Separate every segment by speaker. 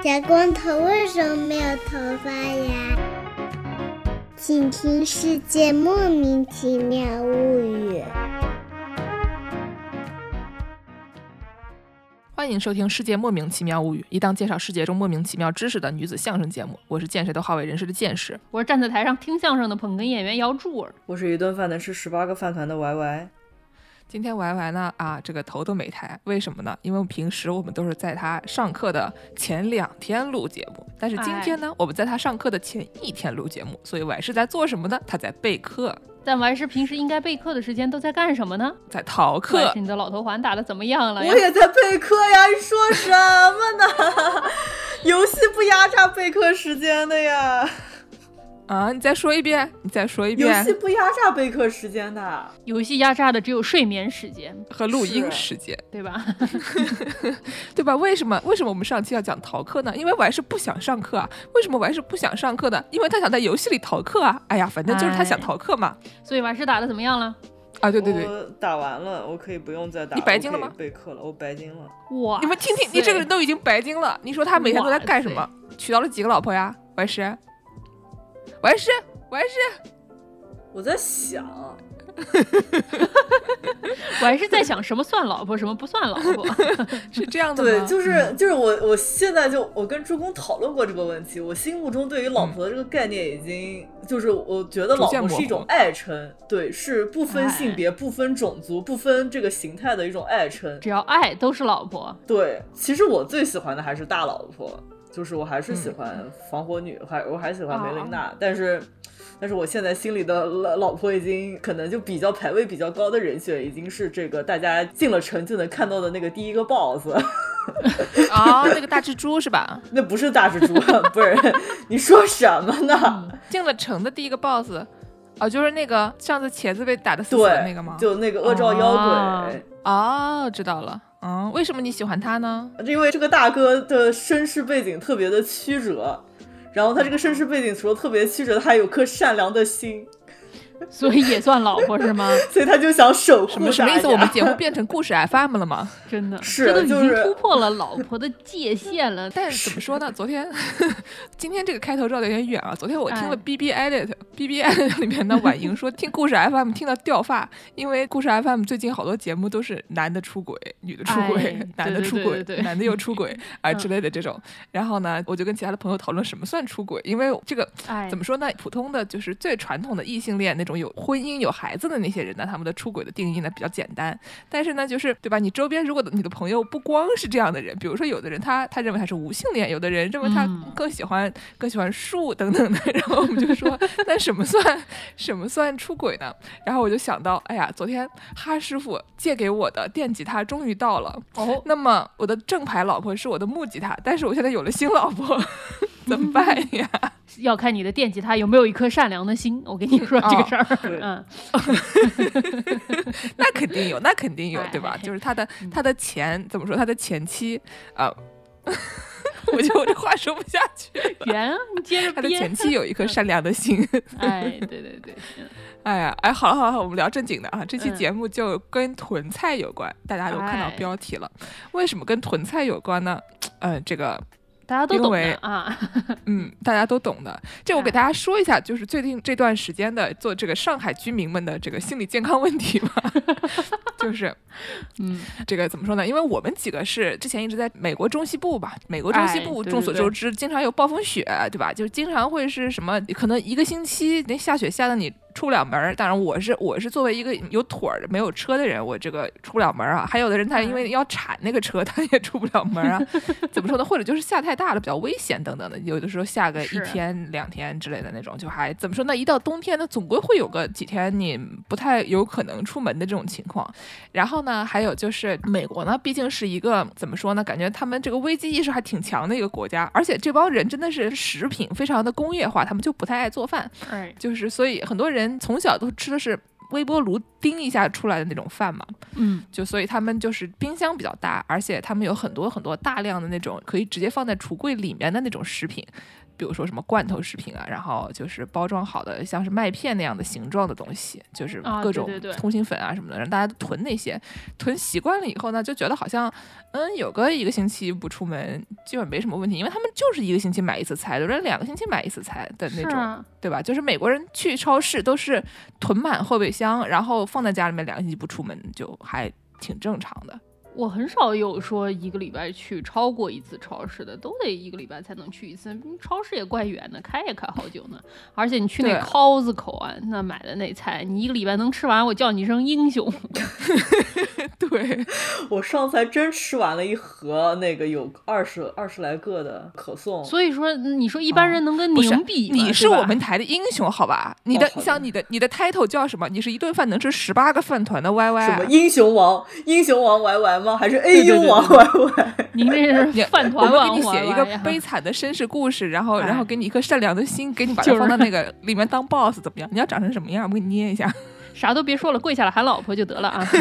Speaker 1: 小光头为什么没有头发呀？请听《世界莫名其妙物语》。
Speaker 2: 欢迎收听《世界莫名其妙物语》，一档介绍世界中莫名其妙知识的女子相声节目。我是见谁都好为人师的见识。
Speaker 3: 我是站在台上听相声的捧哏演员姚柱儿。
Speaker 4: 我是一顿饭能吃十八个饭团的 Y Y。
Speaker 2: 今天 Y Y 呢啊，这个头都没抬，为什么呢？因为平时我们都是在他上课的前两天录节目，但是今天呢，我们在他上课的前一天录节目，所以 Y 是在做什么呢？他在备课。
Speaker 3: 但歪是平时应该备课的时间都在干什么呢？
Speaker 2: 在逃课。
Speaker 3: 你的老头环打的怎么样了？
Speaker 4: 我也在备课呀！你说什么呢？游戏不压榨备课时间的呀。
Speaker 2: 啊！你再说一遍，你再说一遍。
Speaker 4: 游戏不压榨备课时间的，
Speaker 3: 游戏压榨的只有睡眠时间
Speaker 2: 和录音时间，
Speaker 3: 对吧？
Speaker 2: 对吧？为什么？为什么我们上期要讲逃课呢？因为我还是不想上课啊。为什么我还是不想上课呢？因为他想在游戏里逃课啊。哎呀，反正就是他想逃课嘛。
Speaker 3: 所以完事打的怎么样了？
Speaker 2: 啊，对对对，
Speaker 4: 打完了，我可以不用再打。
Speaker 2: 你白金了吗？
Speaker 4: 备课了，我白金了。
Speaker 3: 哇！
Speaker 2: 你们听听，你这个人都已经白金了。你说他每天都在干什么？娶到了几个老婆呀？白石？我还是，我还是，
Speaker 4: 我在想，
Speaker 3: 我还是在想什么算老婆，什么不算老婆，
Speaker 2: 是这样的
Speaker 4: 吗？对，就是就是我，我现在就我跟朱工讨论过这个问题，我心目中对于老婆的这个概念已经就是我觉得老婆是一种爱称，对，是不分性别、不分种族、不分这个形态的一种爱称，
Speaker 3: 只要爱都是老婆。
Speaker 4: 对，其实我最喜欢的还是大老婆。就是我还是喜欢防火女，还我还喜欢梅琳娜，但是，但是我现在心里的老老婆已经可能就比较排位比较高的人选，已经是这个大家进了城就能看到的那个第一个 boss。
Speaker 2: 哦，那个大蜘蛛是吧？
Speaker 4: 那不是大蜘蛛，不是，你说什么呢？
Speaker 2: 进了城的第一个 boss，哦，就是那个上次茄子被打的死的那个吗？
Speaker 4: 就那个恶兆妖鬼。
Speaker 2: 哦，知道了。啊，为什么你喜欢他呢？
Speaker 4: 因为这个大哥的身世背景特别的曲折，然后他这个身世背景除了特别曲折，他还有颗善良的心。
Speaker 3: 所以也算老婆是吗？
Speaker 4: 所以他就想守护。
Speaker 2: 什么什么意思？我们节目变成故事 FM 了吗？
Speaker 3: 真的
Speaker 4: 是，
Speaker 3: 这都已经突破了老婆的界限了。
Speaker 2: 但是怎么说呢？昨天，今天这个开头绕的有点远啊。昨天我听了 B B Edit，B B Edit 里面的婉莹说听故事 FM 听到掉发，因为故事 FM 最近好多节目都是男的出轨，女的出轨，男的出轨，男的又出轨啊之类的这种。然后呢，我就跟其他的朋友讨论什么算出轨，因为这个怎么说呢？普通的就是最传统的异性恋那种有婚姻有孩子的那些人呢，他们的出轨的定义呢比较简单。但是呢，就是对吧？你周边如果你的朋友不光是这样的人，比如说有的人他他认为他是无性恋，有的人认为他更喜欢更喜欢树等等的。然后我们就说，那什么算什么算出轨呢？然后我就想到，哎呀，昨天哈师傅借给我的电吉他终于到了。哦，那么我的正牌老婆是我的木吉他，但是我现在有了新老婆，怎么办呀？
Speaker 3: 要看你的电吉他有没有一颗善良的心。我跟你说这个事儿，嗯，
Speaker 2: 那肯定有，那肯定有，对吧？就是他的他的前怎么说？他的前妻啊，我觉得我这话说不下去了。
Speaker 3: 圆，你接着
Speaker 2: 他的前妻有一颗善良的心。
Speaker 3: 哎，对对对，
Speaker 2: 哎呀，哎，好了好了，我们聊正经的啊。这期节目就跟囤菜有关，大家都看到标题了。为什么跟囤菜有关呢？嗯，这个。
Speaker 3: 大家都懂的啊，
Speaker 2: 嗯，大家都懂的。这我给大家说一下，就是最近这段时间的做这个上海居民们的这个心理健康问题吧。就是，嗯，这个怎么说呢？因为我们几个是之前一直在美国中西部吧，美国中西部众所周知，经常有暴风雪，对吧？就是经常会是什么，可能一个星期那下雪下的你。出不了门儿，当然我是我是作为一个有腿儿没有车的人，我这个出不了门儿啊。还有的人他因为要铲那个车，他也出不了门儿啊。怎么说呢？或者就是下太大了，比较危险等等的。有的时候下个一天两天之类的那种，就还怎么说呢？一到冬天呢，总归会有个几天你不太有可能出门的这种情况。然后呢，还有就是美国呢，毕竟是一个怎么说呢？感觉他们这个危机意识还挺强的一个国家，而且这帮人真的是食品非常的工业化，他们就不太爱做饭。
Speaker 3: 哎，
Speaker 2: 就是所以很多人。从小都吃的是微波炉叮一下出来的那种饭嘛，
Speaker 3: 嗯，
Speaker 2: 就所以他们就是冰箱比较大，而且他们有很多很多大量的那种可以直接放在橱柜里面的那种食品。比如说什么罐头食品啊，然后就是包装好的像是麦片那样的形状的东西，就是
Speaker 3: 啊
Speaker 2: 各种通心粉啊什么的，让大家囤那些，囤习惯了以后呢，就觉得好像嗯有个一个星期不出门基本没什么问题，因为他们就是一个星期买一次菜，有人两个星期买一次菜的那种。
Speaker 3: 啊，
Speaker 2: 对吧？就是美国人去超市都是囤满后备箱，然后放在家里面两个星期不出门，就还挺正常的。
Speaker 3: 我很少有说一个礼拜去超过一次超市的，都得一个礼拜才能去一次。嗯超市也怪远的，开也开好久呢。而且你去那
Speaker 2: 对
Speaker 3: Costco 啊，那买的那菜，你一个礼拜能吃完，我叫你一声英雄。
Speaker 2: 对，
Speaker 4: 我上次还真吃完了一盒那个有二十二十来个的可颂，
Speaker 3: 所以说，你说一般人能跟您比吗？
Speaker 2: 你是我们台的英雄，好吧？你的
Speaker 4: 哦好的
Speaker 2: 像你的你的 title 叫什么？你是一顿饭能吃十八个饭团的 YY 啊。
Speaker 4: 什么英雄王、英雄王 YY 吗？还是 AU 王？
Speaker 3: 您这 是饭团王
Speaker 2: 给你写一个悲惨的身世故事，然后然后
Speaker 3: 哎
Speaker 2: 给你一颗善良的心，给你把它放到那个里面当 boss 怎么样？你要长成什么样？我给你捏一下。
Speaker 3: 啥都别说了，跪下来喊老婆就得了啊！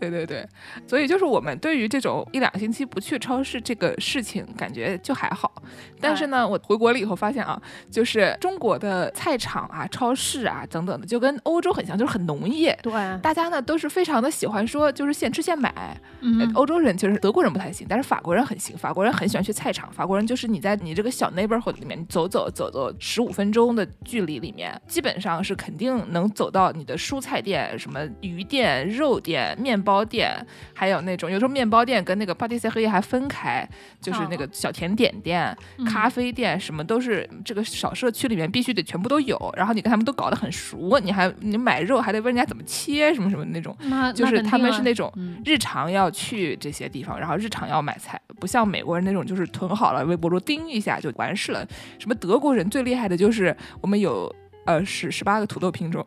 Speaker 2: 对对对，所以就是我们对于这种一两个星期不去超市这个事情，感觉就还好。但是呢，我回国了以后发现啊，就是中国的菜场啊、超市啊等等的，就跟欧洲很像，就是很农业。
Speaker 3: 对，
Speaker 2: 大家呢都是非常的喜欢说，就是现吃现买。呃
Speaker 3: 嗯，
Speaker 2: 欧洲人其实德国人不太行，但是法国人很行。法国人很喜欢去菜场，法国人就是你在你这个小 neighborhood 里面你走走走走十五分钟的距离里面，基本上是肯定能走到你的蔬菜店、什么鱼店、肉店、面包店，还有那种有时候面包店跟那个 patisserie 还分开，就是那个小甜点店、
Speaker 3: 嗯
Speaker 2: 咖啡店，什么都是这个小社区里面必须得全部都有。然后你跟他们都搞得很熟，你还你买肉还得问人家怎么切什么什么那种。
Speaker 3: 那
Speaker 2: 就是他们是那
Speaker 3: 种，
Speaker 2: 日常要去这些地方，然后日常要买菜，不像美国人那种就是囤好了微波炉叮一下就完事了。什么德国人最厉害的就是我们有。呃，十十八个土豆品种，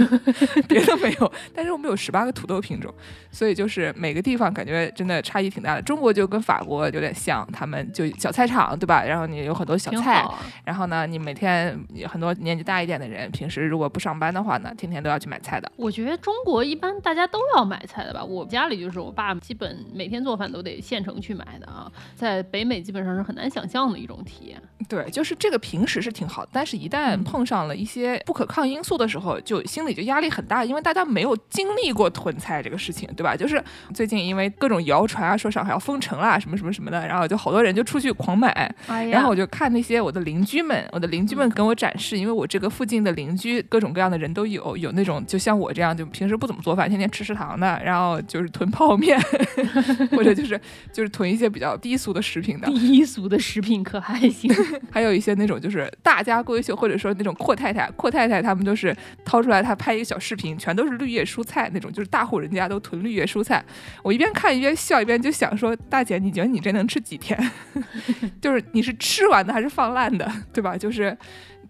Speaker 2: 别的没有，但是我们有十八个土豆品种，所以就是每个地方感觉真的差异挺大的。中国就跟法国有点像，他们就小菜场，对吧？然后你有很多小菜，
Speaker 3: 啊。
Speaker 2: 然后呢，你每天很多年纪大一点的人，平时如果不上班的话呢，天天都要去买菜的。
Speaker 3: 我觉得中国一般大家都要买菜的吧。我家里就是我爸基本每天做饭都得现成去买的啊，在北美基本上是很难想象的一种体验。
Speaker 2: 对，就是这个平时是挺好的，但是一旦
Speaker 3: 嗯
Speaker 2: 碰上了一些不可抗因素的时候，就心里就压力很大，因为大家没有经历过囤菜这个事情，对吧？就是最近因为各种谣传啊，说上海要封城啦，什么什么什么的，然后就好多人就出去狂买，
Speaker 3: 哎，
Speaker 2: 然后我就看那些我的邻居们，我的邻居们跟我展示，因为我这个附近的邻居各种各样的人都有，有那种就像我这样，就平时不怎么做饭，天天吃食堂的，然后就是囤泡面，或者就是就是囤一些比较低俗的食品的，
Speaker 3: 低俗的食品可还行？
Speaker 2: 还有一些那种就是大家闺秀，或者说那种阔太太，阔太太他们就是掏出来，他拍一个小视频，全都是绿叶蔬菜那种，就是大户人家都囤绿叶蔬菜。我一边看一边笑，一边就想说，大姐，你觉得你这能吃几天？就是你是吃完的还是放烂的，对吧？就是。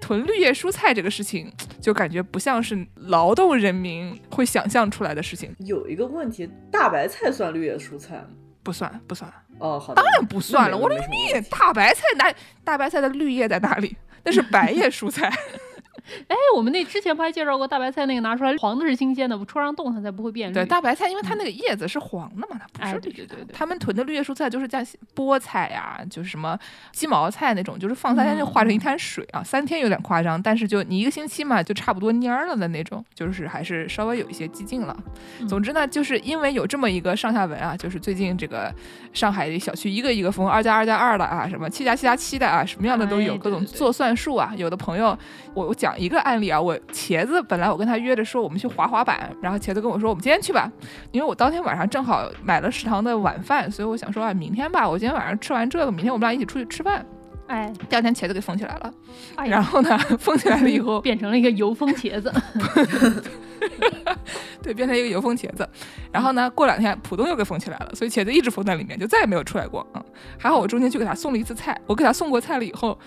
Speaker 2: 囤绿叶蔬菜这个事情，就感觉不像是劳动人民会想象出来的事情，
Speaker 4: 有一个问题，大白菜算绿叶蔬菜吗？
Speaker 2: 不算不算，
Speaker 4: 哦，好的，
Speaker 2: 当然不算了。我的
Speaker 4: 那没什么问题
Speaker 2: 大白菜哪大白菜的绿叶在哪里？那是白叶蔬菜。
Speaker 3: 哎，我们那之前不还介绍过大白菜那个拿出来黄的是新鲜的，不戳上洞它才不会变绿。
Speaker 2: 对，大白菜，因为它那个叶子是黄的嘛，它不
Speaker 3: 哎
Speaker 2: 是绿的。
Speaker 3: 对对对对
Speaker 2: 他们囤的绿叶蔬菜就是像菠菜呀，就是什么鸡毛菜那种，就是放三天就
Speaker 3: 嗯
Speaker 2: 化成一滩水啊。三天有点夸张，但是就你一个星期嘛，就差不多蔫了的那种，就是还是稍微有一些激进了。
Speaker 3: 嗯
Speaker 2: 总之呢，就是因为有这么一个上下文啊，就是最近这个上海的小区一个一个封，二加二加二的啊，什么七加七加七的啊，什么样的都有，
Speaker 3: 哎对对对
Speaker 2: 各种做算术啊。有的朋友，我我讲一个案例啊，我茄子本来我跟他约着说我们去滑滑板，然后茄子跟我说我们今天去吧，因为我当天晚上正好买了食堂的晚饭，所以我想说啊，明天吧，我今天晚上吃完这个，明天我们俩一起出去吃饭。
Speaker 3: 哎，
Speaker 2: 第二天茄子给封起来了，
Speaker 3: 哎，
Speaker 2: 然后呢，封起来了以后，
Speaker 3: 变成了一个油封茄子。
Speaker 2: 对，变成一个油封茄子。然后呢，过两天浦东又给封起来了，所以茄子一直封在里面，就再也没有出来过。嗯，还好我中间去给他送了一次菜，我给他送过菜了以后，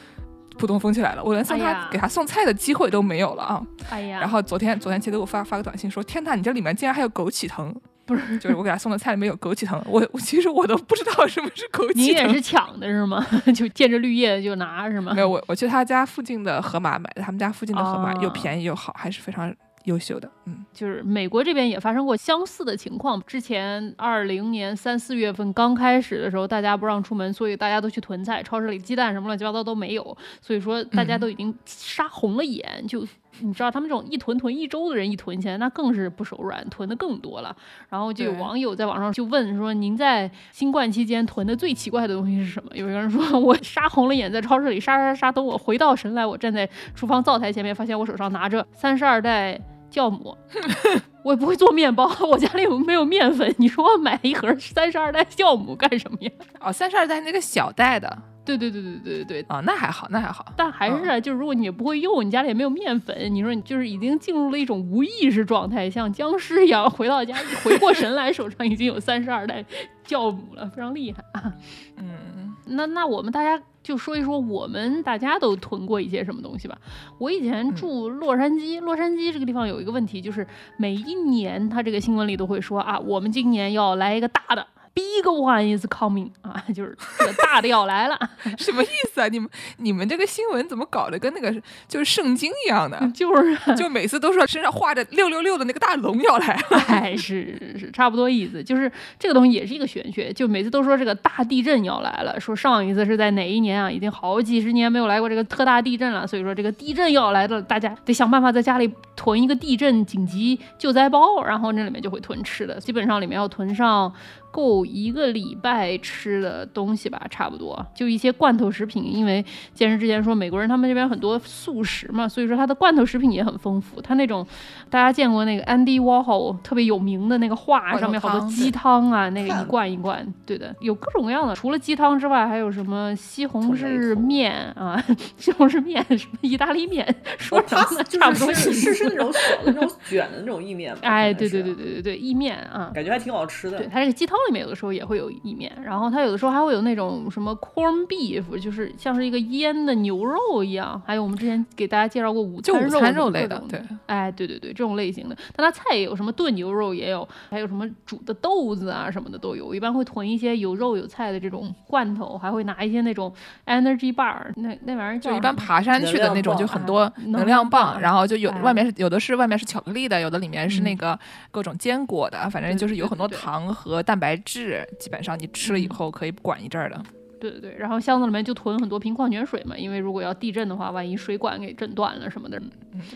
Speaker 2: 浦东封起来了，我连送他、
Speaker 3: 哎
Speaker 2: 给他送菜的机会都没有了啊。
Speaker 3: 哎呀，
Speaker 2: 然后昨天昨天杰哥给我发发个短信说：“天呐，你这里面竟然还有枸杞藤！”
Speaker 3: 不是，
Speaker 2: 就是我给他送的菜里面有枸杞藤，我我其实我都不知道什么是枸杞藤
Speaker 3: 你也是。抢的是吗？就见着绿叶就拿是吗？
Speaker 2: 没有，我我去他家附近的河马买的，他们家附近的河马
Speaker 3: 哦
Speaker 2: 又便宜又好，还是非常优秀的。嗯，
Speaker 3: 就是美国这边也发生过相似的情况。之前二零年三四月份刚开始的时候，大家不让出门，所以大家都去囤菜，超市里鸡蛋什么乱七八糟都没有，所以说大家都已经杀红了眼，就。你知道他们这种一囤囤一周的人一囤起来，那更是不手软，囤的更多了。然后就有网友在网上就问说：“您在新冠期间囤的最奇怪的东西是什么？”有一个人说：“ 我杀红了眼，在超市里杀杀杀，等我回到神来，我站在厨房灶台前面，发现我手上拿着三十二袋酵母，我也不会做面包，我家里有没有面粉？你说我买一盒三十二袋酵母干什么呀？
Speaker 2: 哦，三十二袋那个小袋的。”
Speaker 3: 对对对对对对对
Speaker 2: 啊，那还好，那还好，
Speaker 3: 但还是就是如果你也不会用，你家里也没有面粉，你说你就是已经进入了一种无意识状态，像僵尸一样回到家，回过神来，手上已经有三十二袋酵母了，非常厉害啊。嗯，那那我们大家就说一说，我们大家都囤过一些什么东西吧。我以前住洛杉矶，洛杉矶这个地方有一个问题，就是每一年他这个新闻里都会说啊，我们今年要来一个大的。Big one is coming 啊，就是这个大的要来了，
Speaker 2: 什么意思啊？你们你们这个新闻怎么搞得跟那个就是圣经一样的？
Speaker 3: 就是
Speaker 2: 就每次都说身上画着六六六的那个大龙要来了，
Speaker 3: 哎，是是是，差不多意思。就是这个东西也是一个玄学，就每次都说这个大地震要来了，说上一次是在哪一年啊？已经好几十年没有来过这个特大地震了，所以说这个地震要来了，大家得想办法在家里囤一个地震紧急救灾包，然后那里面就会囤吃的，基本上里面要囤上。够一个礼拜吃的东西吧，差不多就一些罐头食品。因为健身之前说美国人他们这边很多素食嘛，所以说他的罐头食品也很丰富。他那种大家见过那个 Andy Warhol 特别有名的那个画，上面好多鸡汤啊，那个一罐一罐，对的，有各种各样的。除了鸡汤之外，还有什么西红柿面啊，西红柿面，什么意大利面，说什么 差不多
Speaker 4: 是是是那种小的那种卷的那种意面。
Speaker 3: 哎，对对对对对对，意面啊，
Speaker 4: 感觉还挺好吃的。
Speaker 3: 对，它这个鸡汤。里面有的时候也会有意面，然后它有的时候还会有那种什么 corn beef，就是像是一个腌的牛肉一样。还有我们之前给大家介绍过午餐
Speaker 2: 肉，午餐
Speaker 3: 肉
Speaker 2: 类的，对，
Speaker 3: 哎，对对对，这种类型的。但它菜也有什么炖牛肉也有，还有什么煮的豆子啊什么的都有。一般会囤一些有肉有菜的这种罐头，还会拿一些那种 energy bar，那那玩意儿
Speaker 2: 就一般爬山去的那种，就很多能量棒，然后就有外面是有的是外面是巧克力的，有的里面是那个各种坚果的，反正就是有很多糖和蛋白。质基本上你吃了以后可以管一阵儿的。
Speaker 3: 对对对，然后箱子里面就囤很多瓶矿泉水嘛，因为如果要地震的话，万一水管给震断了什么的。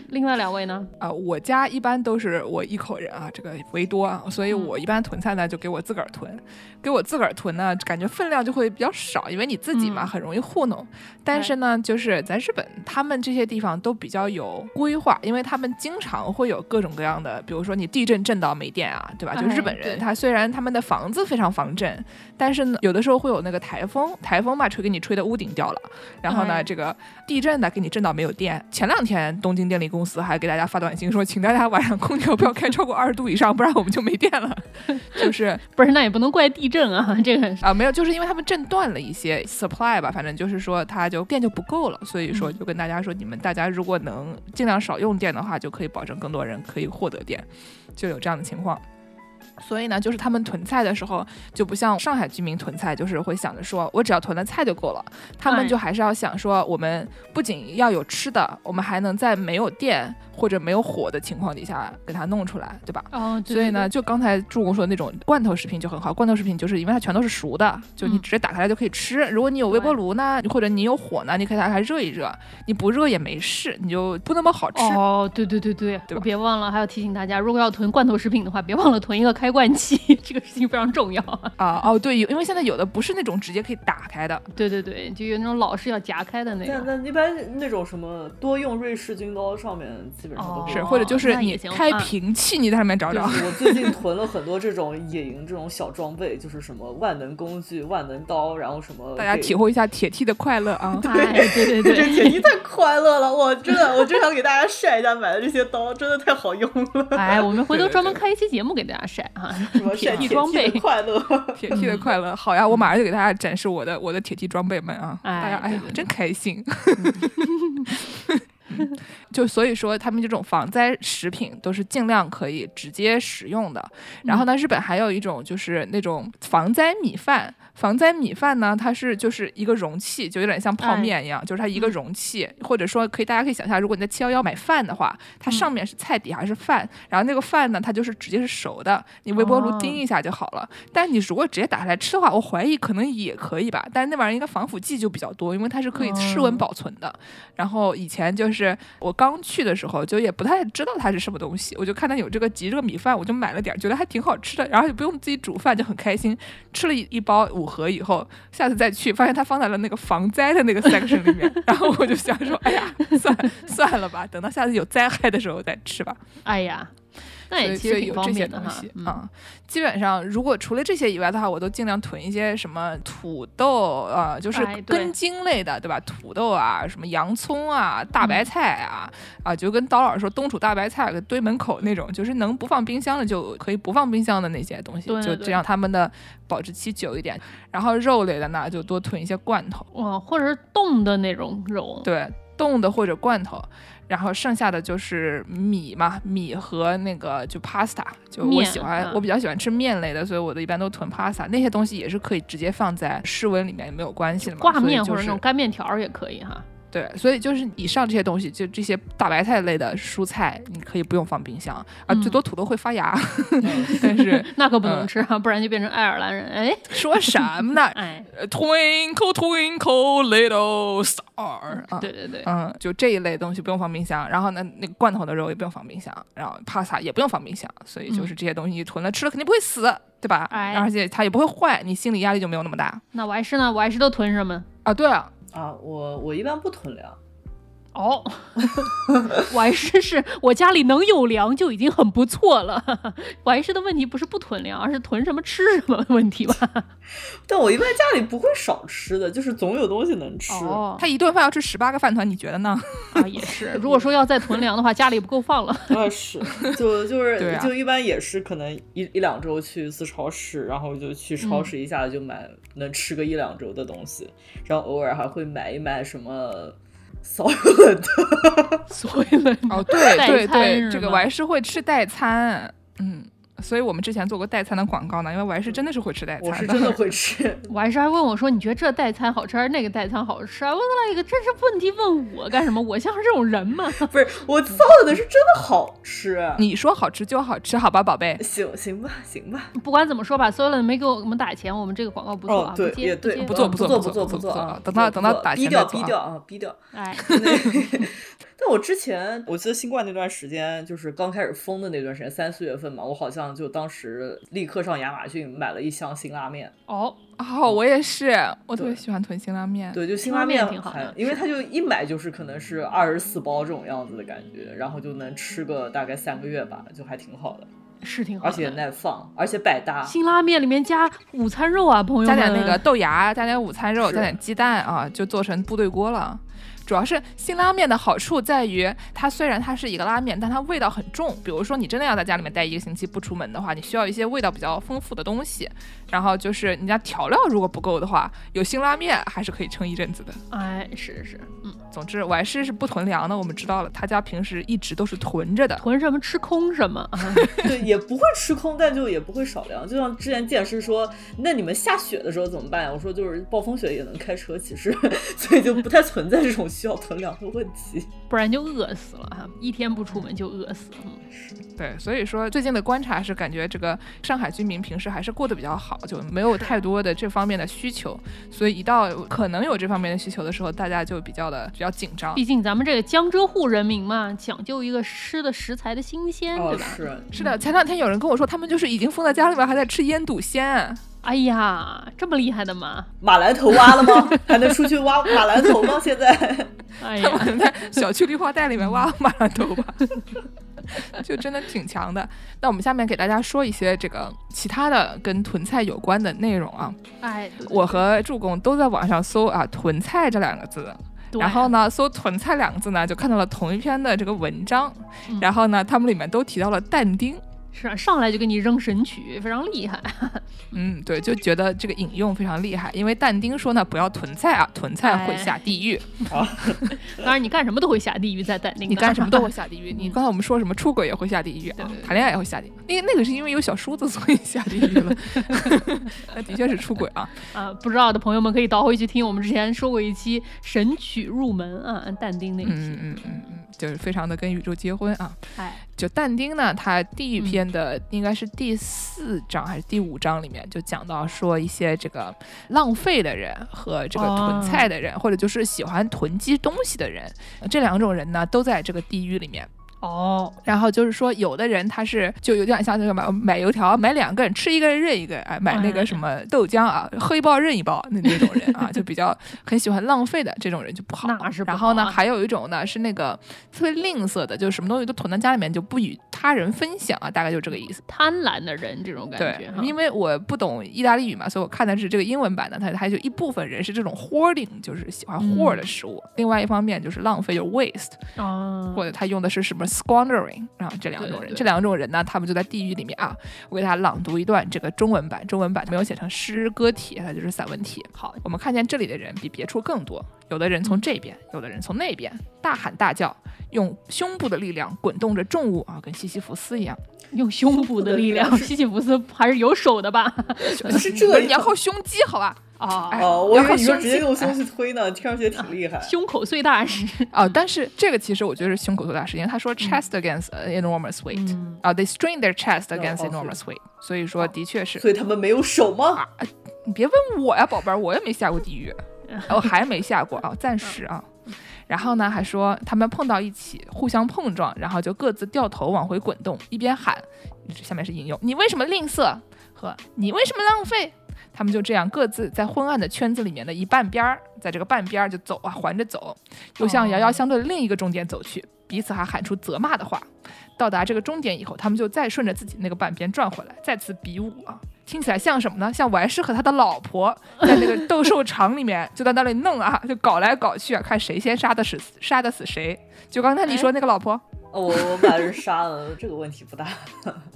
Speaker 3: 另外两位呢？
Speaker 2: 啊，我家一般都是我一口人啊，这个为多啊，所以我一般囤菜呢就给我自个儿囤，给我自个儿囤呢，感觉分量就会比较少，因为你自己嘛很容易糊弄。但是呢，就是在日本，他们这些地方都比较有规划，因为他们经常会有各种各样的，比如说你地震震到没电啊，对吧？就日本人，他虽然他们的房子非常防震，但是呢，有的时候会有那个台风。台风嘛，吹给你吹的屋顶掉了，然后呢，这个地震呢，给你震到没有电。前两天东京电力公司还给大家发短信说，请大家晚上空调不要开超过二十度以上，不然我们就没电了。就是
Speaker 3: 不是那也不能怪地震啊，这个
Speaker 2: 啊没有，就是因为他们震断了一些 supply 吧，反正就是说它就电就不够了，所以说就跟大家说，你们大家如果能尽量少用电的话，就可以保证更多人可以获得电，就有这样的情况。所以呢，就是他们囤菜的时候，就不像上海居民囤菜，就是会想着说，我只要囤了菜就够了。他们就还是要想说，我们不仅要有吃的，我们还能在没有电。或者没有火的情况底下给它弄出来，对吧？
Speaker 3: 哦，
Speaker 2: 所以呢，就刚才助攻说的那种罐头食品就很好。罐头食品就是因为它全都是熟的，就你直接打开来就可以吃。如果你有微波炉呢，或者你有火呢，你可以打开热一热。你不热也没事，你就不那么好吃。
Speaker 3: 哦，对对对对，
Speaker 2: 对
Speaker 3: 别忘了还要提醒大家，如果要囤罐头食品的话，别忘了囤一个开罐器，这个事情非常重要
Speaker 2: 啊。哦，对，因为现在有的不是那种直接可以打开的。
Speaker 3: 对对对，就有那种老是要夹开的那种。
Speaker 4: 那那一般那种什么多用瑞士军刀上面基本上都
Speaker 2: 是或者。就是你开瓶器，你在上面找找。
Speaker 4: 我最近囤了很多这种 野营这种小装备，就是什么万能工具、万能刀，然后什么。
Speaker 2: 大家体会一下铁 T 的快乐啊！
Speaker 3: 对对对对，
Speaker 4: 这 铁 T 太快乐了，我真的，我就想给大家晒一下买的这些刀，真的太好用了。
Speaker 3: 哎，我们回头专门开一期节目给大家晒哈，铁
Speaker 4: T
Speaker 3: 装备
Speaker 4: 快乐，
Speaker 2: 铁 T 的快乐。好呀，我马上就给大家展示我的我的铁 T 装备们啊！大家哎呀，真开心。就所以说，他们这种防灾食品都是尽量可以直接食用的。然后呢，日本还有一种就是那种防灾米饭。防灾米饭呢，它是就是一个容器，就有点像泡面一样，就是它一个容器，或者说可以大家可以想象，如果你在七幺幺买饭的话，它上面是菜，底下是饭，然后那个饭呢，它就是直接是熟的，你微波炉叮一下就好了。但你如果直接打开来吃的话，我怀疑可能也可以吧，但是那玩意儿应该防腐剂就比较多，因为它是可以室温保存的。然后以前就是我刚去的时候，就也不太知道它是什么东西，我就看它有这个即热米饭，我就买了点，觉得还挺好吃的，然后也不用自己煮饭，就很开心，吃了一一包五。盒以后，下次再去，发现它放在了那个防灾的那个 section 里面，然后我就想说，哎呀，算算了吧，等到下次有灾害的时候再吃吧。
Speaker 3: 哎呀。那也其实
Speaker 2: 有这些东西啊，基本上如果除了这些以外的话，我都尽量囤一些什么土豆啊，就是根茎类的，对吧？土豆啊，什么洋葱啊，大白菜啊，啊，就跟刀老师说，冬储大白菜堆门口那种，就是能不放冰箱的就可以不放冰箱的那些东西，就这样他们的保质期久一点。然后肉类的呢，就多囤一些罐头，
Speaker 3: 哇，或者是冻的那种肉，
Speaker 2: 对，冻的或者罐头。然后剩下的就是米嘛，米和那个就 pasta，就我喜欢，我比较喜欢吃面类的，所以我的一般都囤 pasta，那些东西也是可以直接放在室温里面也没有关系的嘛，
Speaker 3: 挂面或者那种干面条也可以哈。
Speaker 2: 对，所以就是以上这些东西，就这些大白菜类的蔬菜，你可以不用放冰箱啊，最多土豆会发芽，但是
Speaker 3: 那可不能吃啊，不然就变成爱尔兰人。哎，
Speaker 2: 说什么呢？
Speaker 3: 哎
Speaker 2: ，Twinkle Twinkle Little Star，
Speaker 3: 对对对，
Speaker 2: 嗯，就这一类东西不用放冰箱，然后呢，那个罐头的肉也不用放冰箱，然后 pasta 也不用放冰箱，所以就是这些东西你囤了吃了肯定不会死，对吧？
Speaker 3: 哎，
Speaker 2: 而且它也不会坏，你心理压力就没有那么大。
Speaker 3: 那我还是呢，我还是都囤什么
Speaker 2: 啊？对啊。
Speaker 4: 啊，我我一般不囤粮。
Speaker 3: 哦，我还是是我家里能有粮就已经很不错了。我还是的问题不是不囤粮，而是囤什么吃什么问题吧。
Speaker 4: 但我一般家里不会少吃的，就是总有东西能吃。
Speaker 2: 哦他一顿饭要吃十八个饭团，你觉得呢？
Speaker 3: 啊，也是。如果说要再囤粮的话，家里不够放了。
Speaker 4: 啊，是，就就是就一般也是可能一一两周去一次超市，然后就去超市一下子就买能吃个一两周的东西，然后偶尔还会买一买什么。所有的，
Speaker 3: 所有人
Speaker 2: 哦，对对对，这个我还是会吃代餐，嗯。所以我们之前做过代餐的广告呢，因为我还是真的是会吃代餐，
Speaker 4: 我是真的会吃。
Speaker 3: 我还是还问我说，你觉得这代餐好吃还是那个代餐好吃啊？我了一个，这是问题问我干什么？我像是这种人吗？
Speaker 4: 不是，我造的是真的好吃。
Speaker 2: 你说好吃就好吃，好吧，宝贝。
Speaker 4: 行行吧，行吧。
Speaker 3: 不管怎么说吧，所有人没给我们打钱，我们这个广告不做啊，
Speaker 4: 不接，
Speaker 3: 不
Speaker 2: 不做，
Speaker 4: 不
Speaker 2: 做，不做，
Speaker 4: 不
Speaker 2: 做
Speaker 4: 啊。
Speaker 2: 等到等到打钱
Speaker 4: 逼掉，逼掉啊，逼掉。
Speaker 3: 哎。
Speaker 4: 但我之前，我记得新冠那段时间，就是刚开始封的那段时间，三四月份嘛，我好像就当时立刻上亚马逊买了一箱辛拉面。
Speaker 3: 哦
Speaker 2: 哦，我也是，我特别喜欢囤辛拉面。
Speaker 4: 对，就辛
Speaker 3: 拉
Speaker 4: 面
Speaker 3: 挺好的，
Speaker 4: 因为它就一买就是可能是二十四包这种样子的感觉，然后就能吃个大概三个月吧，就还挺好的。
Speaker 3: 是挺好，
Speaker 4: 而且耐放，而且百搭。
Speaker 3: 辛拉面里面加午餐肉啊，朋友们，
Speaker 2: 加点那个豆芽，加点午餐肉，加点鸡蛋啊，就做成部队锅了。主要是辛拉面的好处在于，它虽然它是一个拉面，但它味道很重。比如说你真的要在家里面待一个星期不出门的话，你需要一些味道比较丰富的东西。然后就是你家调料如果不够的话，有辛拉面还是可以撑一阵子的。
Speaker 3: 哎，是是是，嗯，
Speaker 2: 总之我还是是不囤粮的。我们知道了，他家平时一直都是囤着的，
Speaker 3: 囤什么吃空什么。
Speaker 4: 对，也不会吃空，但就也不会少粮。就像之前剑师说，那你们下雪的时候怎么办呀？我说就是暴风雪也能开车，其实 所以就不太存在这种。需要囤粮的问题，
Speaker 3: 不然就饿死了哈！一天不出门就饿死了。
Speaker 2: 对，所以说最近的观察是，感觉这个上海居民平时还是过得比较好，就没有太多的这方面的需求。所以一到可能有这方面的需求的时候，大家就比较的比较紧张。
Speaker 3: 毕竟咱们这个江浙沪人民嘛，讲究一个吃的食材的新鲜，对吧？
Speaker 4: 是
Speaker 2: 是的。前两天有人跟我说，他们就是已经封在家里面，还在吃腌笃鲜。
Speaker 3: 哎呀，这么厉害的吗？
Speaker 4: 马兰头挖了吗？还能出去挖马兰头吗？现在？
Speaker 3: 哎呀，
Speaker 2: 可能在小区绿化带里面挖马兰头吧，就真的挺强的。那我们下面给大家说一些这个其他的跟囤菜有关的内容啊。
Speaker 3: 哎，
Speaker 2: 我和助攻都在网上搜啊“囤菜”这两个字，然后呢，搜“囤菜”两个字呢，就看到了同一篇的这个文章，然后呢，他们里面都提到了但丁。
Speaker 3: 是啊，上来就给你扔神曲，非常厉害。
Speaker 2: 嗯，对，就觉得这个引用非常厉害，因为但丁说呢，不要囤菜啊，囤菜会下地狱。
Speaker 4: 啊，
Speaker 3: 当然，你干什么都会下地狱，在但丁
Speaker 2: 你干什么都会下地狱。你刚才我们说什么出轨也会下地狱，
Speaker 3: 对对对
Speaker 2: 谈恋爱也会下地狱。那那个是因为有小叔子所以下地狱了，那的确是出轨啊。
Speaker 3: 啊，不知道的朋友们可以倒回去听我们之前说过一期神曲入门啊，但丁那一
Speaker 2: 嗯
Speaker 3: 期。
Speaker 2: 嗯嗯嗯，就是非常的跟宇宙结婚啊。
Speaker 3: 哎，
Speaker 2: 就但丁呢，他地狱
Speaker 3: 嗯
Speaker 2: 篇的应该是第四章还是第五章里面就讲到说一些这个浪费的人和这个囤
Speaker 3: 哦
Speaker 2: 菜的人，或者就是喜欢囤积东西的人，这两种人呢都在这个地狱里面。
Speaker 3: 哦，
Speaker 2: 然后就是说，有的人他是就有点像那个买买油条，买两个人吃一个人认一个，哎，买那个什么豆浆啊，喝一包认一包那那种人啊，就比较很喜欢浪费的这种人就不好。
Speaker 3: 那是不
Speaker 2: 然后呢，还有一种呢是那个特别吝啬的，就是什么东西都囤在家里面，就不与他人分享啊，大概就这个意思。
Speaker 3: 贪婪的人这种感觉对，，
Speaker 2: 因为我不懂意大利语嘛，所以我看的是这个英文版的，它它就一部分人是这种 hoarding，就是喜欢 hoard 的食物；另外一方面就是浪费，就 waste，
Speaker 3: 啊，
Speaker 2: 或者他用的是什么 squandering 啊，这两种人，这两种人呢，他们就在地狱里面啊。我给大家朗读一段这个中文版，中文版没有写成诗歌体，它就是散文体。
Speaker 3: 好，
Speaker 2: 我们看见这里的人比别处更多，有的人从这边，有的人从那边，大喊大叫，用胸部的力量滚动着重物啊，跟西西弗斯一样。
Speaker 3: 用胸部的力量，西西弗斯还是有手的吧？
Speaker 4: 是这
Speaker 2: 你要靠胸肌，好吧？
Speaker 3: 啊，
Speaker 2: 哎
Speaker 4: 哦，我
Speaker 2: 靠
Speaker 4: 为你说直接用胸去推呢，听上去也挺厉害。
Speaker 3: 胸口碎大石。
Speaker 2: 哦，但是这个其实我觉得是胸口碎大石，因为他说 chest against enormous weight
Speaker 3: 嗯
Speaker 2: 啊、t h e y strain their chest
Speaker 4: 哦
Speaker 2: against
Speaker 4: 哦
Speaker 2: enormous weight，所以说的确是。
Speaker 4: 所以他们没有手吗？
Speaker 2: 你别问我呀，宝贝儿，我也没下过地狱，我还没下过啊，暂时啊。然后呢，还说他们碰到一起，互相碰撞，然后就各自掉头往回滚动，一边喊，下面是引用：“你为什么吝啬？”和“你为什么浪费？”他们就这样各自在昏暗的圈子里面的一半边儿，在这个半边儿就走啊，环着走，又向遥遥相对的另一个终点走去，彼此还喊出责骂的话。到达这个终点以后，他们就再顺着自己那个半边转回来，再次比武啊。听起来像什么呢？像完事和他的老婆 在那个斗兽场里面就在那里弄啊，就搞来搞去啊，看谁先杀的死杀的死谁。就刚才你说那个老婆，
Speaker 4: 哦，我我把人杀了，这个问题不大。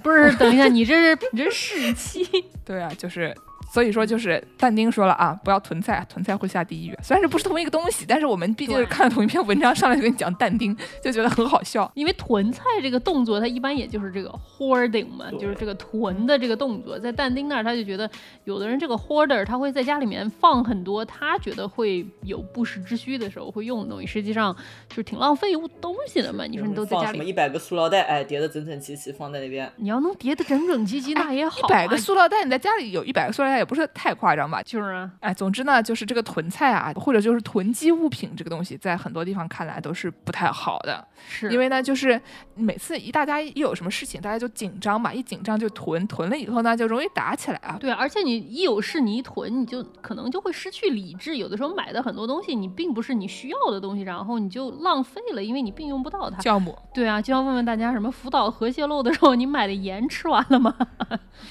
Speaker 3: 不是，等一下，你这是你这是士气。
Speaker 2: 对啊，就是所以说就是但丁说了啊，不要囤菜，囤菜会下地狱。虽然是不是同一个东西，但是我们毕竟是看了同一篇文章，上来就跟你讲但丁，就觉得很好笑。
Speaker 3: 因为囤菜这个动作，它一般也就是这个 hoarding 嘛，就是这个囤的这个动作。在但丁那儿，他就觉得有的人这个 hoarder 他会在家里面放很多他觉得会有不时之需的时候会用的东西，实际上就是挺浪费东西的嘛。你说你都在家里，
Speaker 4: 放什么一百个塑料袋，哎，叠的整整齐齐放在那边。
Speaker 3: 你要能叠得整整齐齐，那也好、啊。
Speaker 2: 一百个塑料袋，你在家里有一百个塑料袋，也不是太夸张吧？
Speaker 3: 就是啊，
Speaker 2: 哎，总之呢，就是这个囤菜啊，或者就是囤积物品这个东西，在很多地方看来都是不太好的，
Speaker 3: 是
Speaker 2: 因为呢，就是每次一大家一有什么事情，大家就紧张嘛，一紧张就囤，囤了以后呢，就容易打起来啊。
Speaker 3: 对，而且你一有事你一囤，你就可能就会失去理智。有的时候买的很多东西，你并不是你需要的东西，然后你就浪费了，因为你并用不到它。
Speaker 2: 酵母，
Speaker 3: 对啊，就像问问大家，什么福岛核泄漏的时候，你买的盐吃完了吗？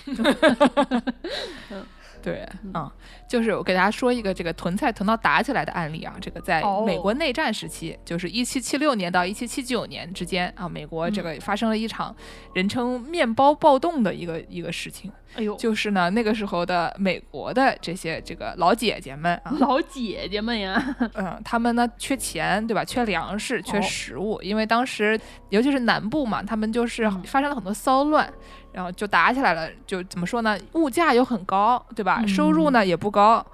Speaker 2: 对，嗯、就是我给大家说一个这个囤菜囤到打起来的案例啊，这个在
Speaker 3: 哦
Speaker 2: 美国内战时期，就是一七七六年到一七七九年之间啊，美国这个发生了一场人称“面包暴动”的一个一个事情。
Speaker 3: 哎呦，
Speaker 2: 就是呢，那个时候的美国的这些这个老姐姐们啊，
Speaker 3: 老姐姐们呀，
Speaker 2: 嗯，他们呢缺钱，对吧？缺粮食，缺
Speaker 3: 哦
Speaker 2: 食物，因为当时尤其是南部嘛，他们就是
Speaker 3: 嗯
Speaker 2: 发生了很多骚乱，然后就打起来了。就怎么说呢？物价又很高，对吧？收入呢也不高，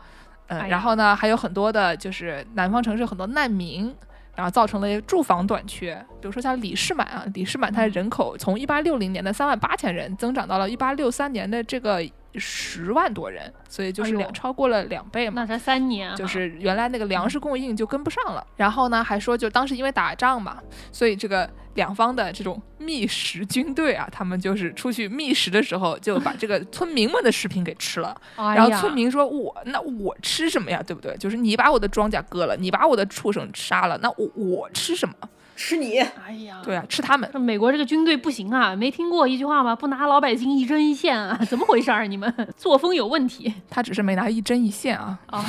Speaker 2: 嗯，
Speaker 3: 哎
Speaker 2: 然后呢还有很多的就是南方城市很多难民。然后造成了住房短缺，比如说像李士满啊，李士满他的人口从一八六零年的三万八千人增长到了一八六三年的这个十万多人，所以就是两、超过了两倍嘛。
Speaker 3: 那才三年啊，
Speaker 2: 就是原来那个粮食供应就跟不上了。然后呢，还说就当时因为打仗嘛，所以这个两方的这种觅食军队啊，他们就是出去觅食的时候，就把这个村民们的食品给吃了。
Speaker 3: 哎
Speaker 2: 然后村民说：“我那我吃什么呀？对不对？就是你把我的庄稼割了，你把我的畜生杀了，那我我吃什么？
Speaker 4: 吃你，
Speaker 3: 哎呀，
Speaker 2: 对啊，吃他们。
Speaker 3: 这美国这个军队不行啊，没听过一句话吗？不拿老百姓一针一线啊，怎么回事儿？你们 作风有问题
Speaker 2: 他只是没拿一针一线啊。”
Speaker 3: 啊！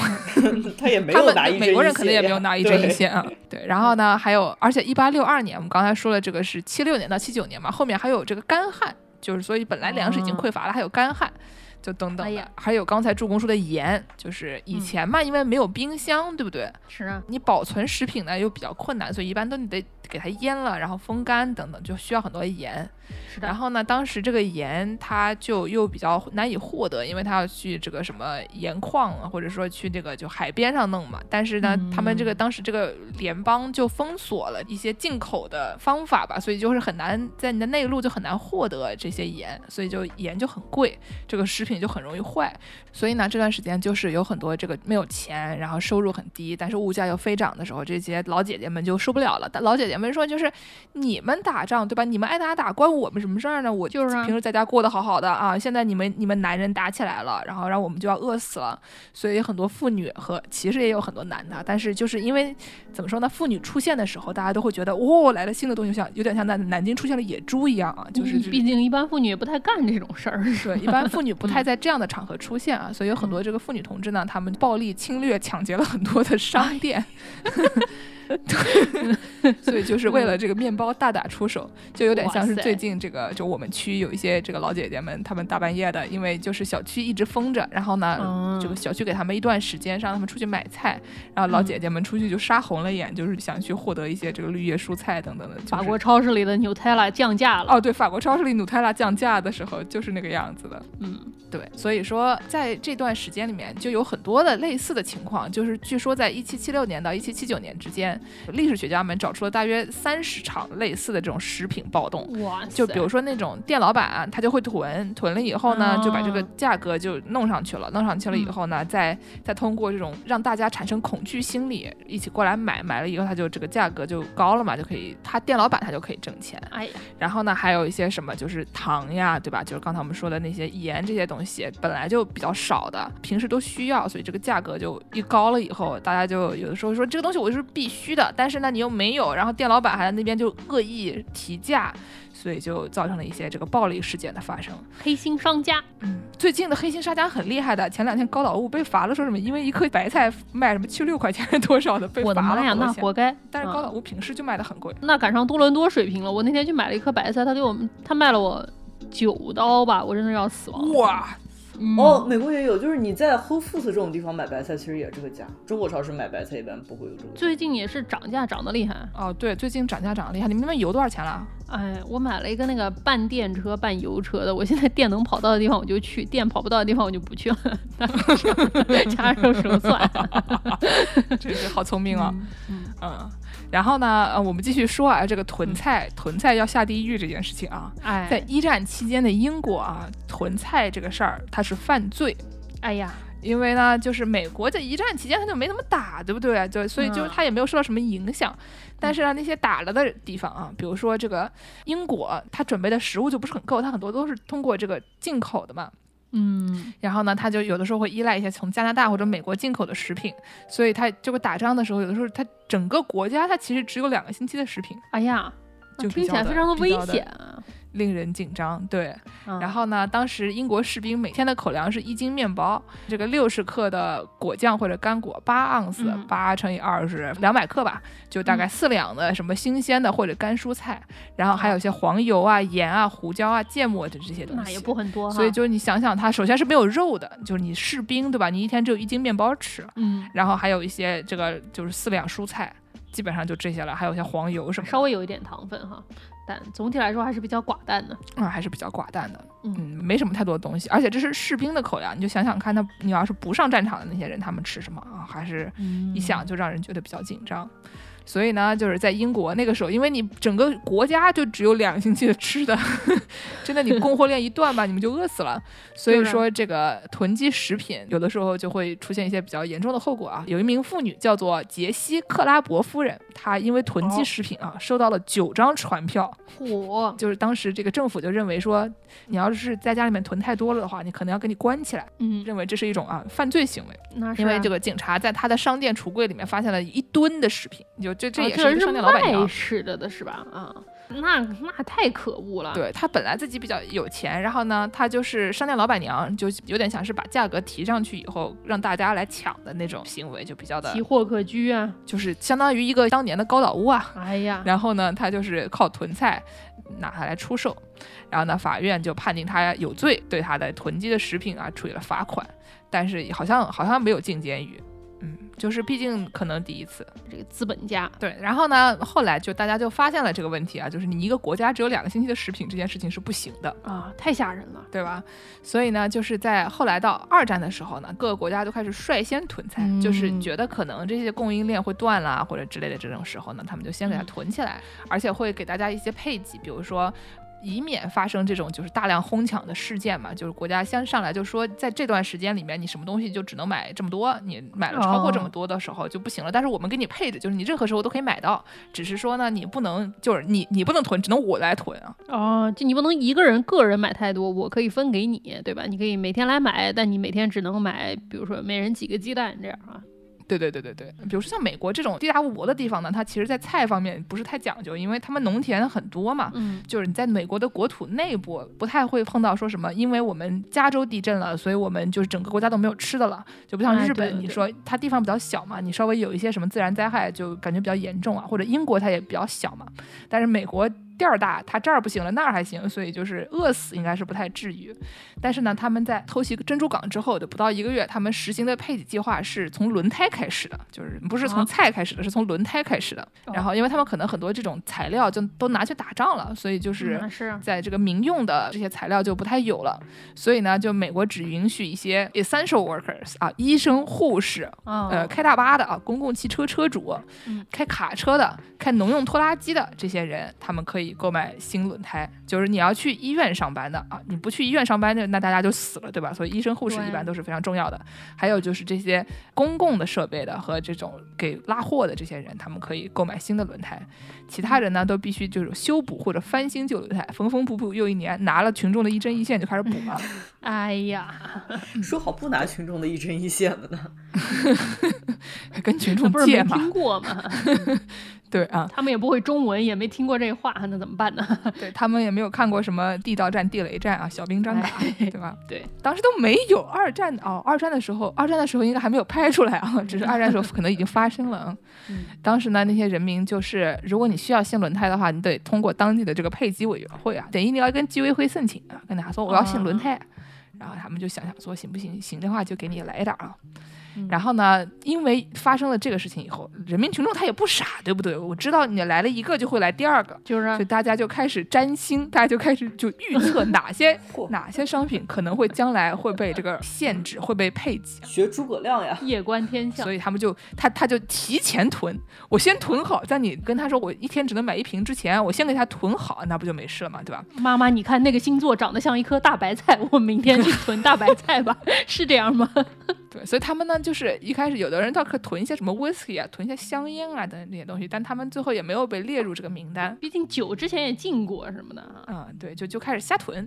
Speaker 4: 他也没有拿一针
Speaker 2: 美国人
Speaker 4: 一
Speaker 2: 可能也没有拿一针一线啊。对，然后呢，还有，而且一八六二年，我们刚才说了，这个是七六年到七九年嘛，后面还有这个干旱。就是所以本来粮食已经匮乏了，还有干旱。就等等的，还有刚才助攻说的盐，就是以前嘛，因为没有冰箱，对不对？
Speaker 3: 是啊，
Speaker 2: 你保存食品呢又比较困难，所以一般都你得。给它腌了，然后风干等等，就需要很多盐。
Speaker 3: 是的。
Speaker 2: 然后呢，当时这个盐它就又比较难以获得，因为它要去这个什么盐矿啊，或者说去这个就海边上弄嘛。但是呢，他们这个当时这个联邦就封锁了一些进口的方法吧，所以就是很难在你的内陆就很难获得这些盐，所以就盐就很贵，这个食品就很容易坏。所以呢，这段时间就是有很多这个没有钱，然后收入很低，但是物价又飞涨的时候，这些老姐姐们就受不了了。但老姐姐。们说就是你们打仗对吧？你们爱打打，关我们什么事儿呢？我
Speaker 3: 就是
Speaker 2: 平时在家过得好好的啊。现在你们你们男人打起来了，然后让我们就要饿死了。所以很多妇女和其实也有很多男的，但是就是因为怎么说呢？妇女出现的时候，大家都会觉得哦，来了新的东西，像有点像那南京出现了野猪一样啊。就是
Speaker 3: 毕竟一般妇女也不太干这种事儿，
Speaker 2: 对，一般妇女不太在这样的场合出现啊。所以有很多这个妇女同志呢，他们暴力侵略、抢劫了很多的商店。对，所以就是为了这个面包大打出手，就有点像是最近这个，就我们区有一些这个老姐姐们，她们大半夜的，因为就是小区一直封着，然后呢，这个小区给他们一段时间，让他们出去买菜，然后老姐姐们出去就杀红了眼，就是想去获得一些这个绿叶蔬菜等等的。
Speaker 3: 法国超市里的 Nutella 降价了。
Speaker 2: 哦，对，法国超市里 Nutella 降价的时候就是那个样子的。
Speaker 3: 嗯，
Speaker 2: 对，所以说在这段时间里面就有很多的类似的情况，就是据说在一七七六年到一七七九年之间。历史学家们找出了大约三十场类似的这种食品暴动，
Speaker 3: 哇！
Speaker 2: 就比如说那种店老板，他就会囤，囤了以后呢，就把这个价格就弄上去了，弄上去了以后呢，再再通过这种让大家产生恐惧心理，一起过来买，买了以后他就这个价格就高了嘛，就可以他店老板他就可以挣钱。
Speaker 3: 哎呀，
Speaker 2: 然后呢，还有一些什么就是糖呀，对吧？就是刚才我们说的那些盐这些东西，本来就比较少的，平时都需要，所以这个价格就一高了以后，大家就有的时候说这个东西我是必须的。但是呢，你又没有，然后店老板还在那边就恶意提价，所以就造成了一些这个暴力事件的发生。
Speaker 3: 黑心商家，
Speaker 2: 嗯，最近的黑心商家很厉害的。前两天高岛屋被罚了，说什么因为一颗白菜卖什么七六块钱多少的被罚了。我
Speaker 3: 的妈呀，那活该！
Speaker 2: 但是高岛屋平时就卖的很贵，
Speaker 3: 那赶上多伦多水平了。我那天去买了一颗白菜，他给我们他卖了我九刀吧，我真的要死亡。
Speaker 2: 哇！
Speaker 4: 哦，美国也有，就是你在 Whole Foods 这种地方买白菜，其实也这个价。中国超市买白菜一般不会有这个。
Speaker 3: 最近也是涨价涨得厉害
Speaker 2: 哦，对，最近涨价涨得厉害。你们那边油多少钱了？
Speaker 3: 哎，我买了一个那个半电车半油车的，我现在电能跑到的地方我就去，电跑不到的地方我就不去了。加肉说 算，
Speaker 2: 真 是好聪明啊！嗯。然后呢，呃，我们继续说啊，这个囤菜囤菜要下地狱这件事情啊，
Speaker 3: 哎，
Speaker 2: 在一战期间的英国啊，囤菜这个事儿它是犯罪。
Speaker 3: 哎呀，
Speaker 2: 因为呢，就是美国在一战期间他就没怎么打，对不对？就所以就是他也没有受到什么影响。但是呢，那些打了的地方啊，比如说这个英国，他准备的食物就不是很够，他很多都是通过这个进口的嘛。
Speaker 3: 嗯，
Speaker 2: 然后呢，他就有的时候会依赖一些从加拿大或者美国进口的食品，所以他这个打仗的时候，有的时候他整个国家他其实只有两个星期的食品。
Speaker 3: 哎呀，
Speaker 2: 就
Speaker 3: 听起来非常的危险。
Speaker 2: 令人紧张，对。然后呢，当时英国士兵每天的口粮是一斤面包，这个六十克的果酱或者干果，八盎司，八乘以二是两百克吧，就大概四两的什么新鲜的或者干蔬菜，然后还有一些黄油啊、盐啊、胡椒啊、芥末的这些东西。
Speaker 3: 那也不很多。
Speaker 2: 所以就你想想，它首先是没有肉的，就是你士兵对吧？你一天只有一斤面包吃，
Speaker 3: 嗯，
Speaker 2: 然后还有一些这个就是四两蔬菜，基本上就这些了，还有一些黄油什么，
Speaker 3: 稍微有一点糖分哈。但总体来说还是比较寡淡的，
Speaker 2: 嗯，还是比较寡淡的，嗯，没什么太多东西，而且这是士兵的口粮，你就想想看，他你要是不上战场的那些人，他们吃什么啊？还是一想就让人觉得比较紧张。所以呢，就是在英国那个时候，因为你整个国家就只有两个星期的吃的，真的你供货链一断吧，你们就饿死了。所以说这个囤积食品，有的时候就会出现一些比较严重的后果啊。有一名妇女叫做杰西·克拉伯夫人，她因为囤积食品啊，收到了九张传票。
Speaker 3: 嚯！
Speaker 2: 就是当时这个政府就认为说，你要是在家里面囤太多了的话，你可能要给你关起来。
Speaker 3: 嗯，
Speaker 2: 认为这是一种啊犯罪行为。
Speaker 3: 那
Speaker 2: 因为这个警察在他的商店橱柜里面发现了一吨的食品，就。这这也是商店老板娘
Speaker 3: 吃的的是吧？啊，那那太可恶了。
Speaker 2: 对他本来自己比较有钱，然后呢，他就是商店老板娘，就有点像是把价格提上去以后，让大家来抢的那种行为，就比较的
Speaker 3: 奇货可居啊，
Speaker 2: 就是相当于一个当年的高岛屋啊。
Speaker 3: 哎呀，
Speaker 2: 然后呢，他就是靠囤菜拿它来出售，然后呢，法院就判定他有罪，对他的囤积的食品啊处以了罚款，但是好像好像没有进监狱。嗯，就是毕竟可能第一次，
Speaker 3: 这个资本家
Speaker 2: 对，然后呢，后来就大家就发现了这个问题啊，就是你一个国家只有两个星期的食品这件事情是不行的
Speaker 3: 啊，太吓人了，
Speaker 2: 对吧？所以呢，就是在后来到二战的时候呢，各个国家都开始率先囤菜，就是觉得可能这些供应链会断了或者之类的这种时候呢，他们就先给它囤起来，而且会给大家一些配给，比如说。以免发生这种就是大量哄抢的事件嘛，就是国家先上来就说，在这段时间里面，你什么东西就只能买这么多，你买了超过这么多的时候就不行了。但是我们给你配的，就是你任何时候都可以买到，只是说呢，你不能就是你你不能囤，只能我来囤啊。
Speaker 3: 哦，就你不能一个人个人买太多，我可以分给你，对吧？你可以每天来买，但你每天只能买，比如说每人几个鸡蛋这样啊。
Speaker 2: 对对对对对，比如说像美国这种地大物博的地方呢，它其实，在菜方面不是太讲究，因为他们农田很多嘛。
Speaker 3: 嗯，
Speaker 2: 就是你在美国的国土内部不太会碰到说什么，因为我们加州地震了，所以我们就是整个国家都没有吃的了，就不像日本，你说它地方比较小嘛，你稍微有一些什么自然灾害，就感觉比较严重啊，或者英国它也比较小嘛，但是美国。地儿大，他这儿不行了，那儿还行，所以就是饿死应该是不太至于。但是呢，他们在偷袭珍珠港之后的不到一个月，他们实行的配给计划是从轮胎开始的，就是不是从菜开始的，是从轮胎开始的。然后，因为他们可能很多这种材料就都拿去打仗了，所以就是在这个民用的这些材料就不太有了。所以呢，就美国只允许一些 essential workers 啊，医生、护士，呃，开大巴的啊，公共汽车车主，开卡车的，开农用拖拉机的这些人，他们可以。购买新轮胎，就是你要去医院上班的啊，你不去医院上班的，那大家就死了，对吧？所以医生、护士一般都是非常重要的。还有就是这些公共的设备的和这种给拉货的这些人，他们可以购买新的轮胎。其他人呢，都必须就是修补或者翻新旧轮胎，缝缝补补又一年，拿了群众的一针一线就开始补了。
Speaker 3: 哎呀，
Speaker 4: 说好不拿群众的一针一线的呢，
Speaker 2: 跟群众借
Speaker 3: 嘛？听过吗？
Speaker 2: 对啊，
Speaker 3: 他们也不会中文，也没听过这话，那怎么办呢？
Speaker 2: 对他们也没有看过什么地道战、地雷战啊，小兵张嘎，对吧？
Speaker 3: 对，
Speaker 2: 当时都没有二战哦，二战的时候，二战的时候应该还没有拍出来啊，只是二战的时候可能已经发生了。嗯，当时呢，那些人民就是，如果你需要新轮胎的话，你得通过当地的这个配给委员会啊，等于你要跟居委会申请啊，跟他说我要新轮胎，然后他们就想想说行不行，行的话就给你来一点啊。然后呢？因为发生了这个事情以后，人民群众他也不傻，对不对？我知道你来了一个，就会来第二个，
Speaker 3: 就是，
Speaker 2: 所以大家就开始占星，大家就开始就预测哪些 哪些商品可能会将来会被这个限制，会被配给。
Speaker 4: 学诸葛亮呀，
Speaker 3: 夜观天象。
Speaker 2: 所以他们就他他就提前囤，我先囤好，在你跟他说我一天只能买一瓶之前，我先给他囤好，那不就没事了嘛，对吧？
Speaker 3: 妈妈，你看那个星座长得像一颗大白菜，我明天去囤 大白菜吧，是这样吗？
Speaker 2: 对，所以他们呢，就是一开始有的人倒可囤一些什么 whisky 啊，囤一些香烟啊等这些东西，但他们最后也没有被列入这个名单。
Speaker 3: 毕竟酒之前也禁过什么的
Speaker 2: 啊。对，就就开始瞎囤。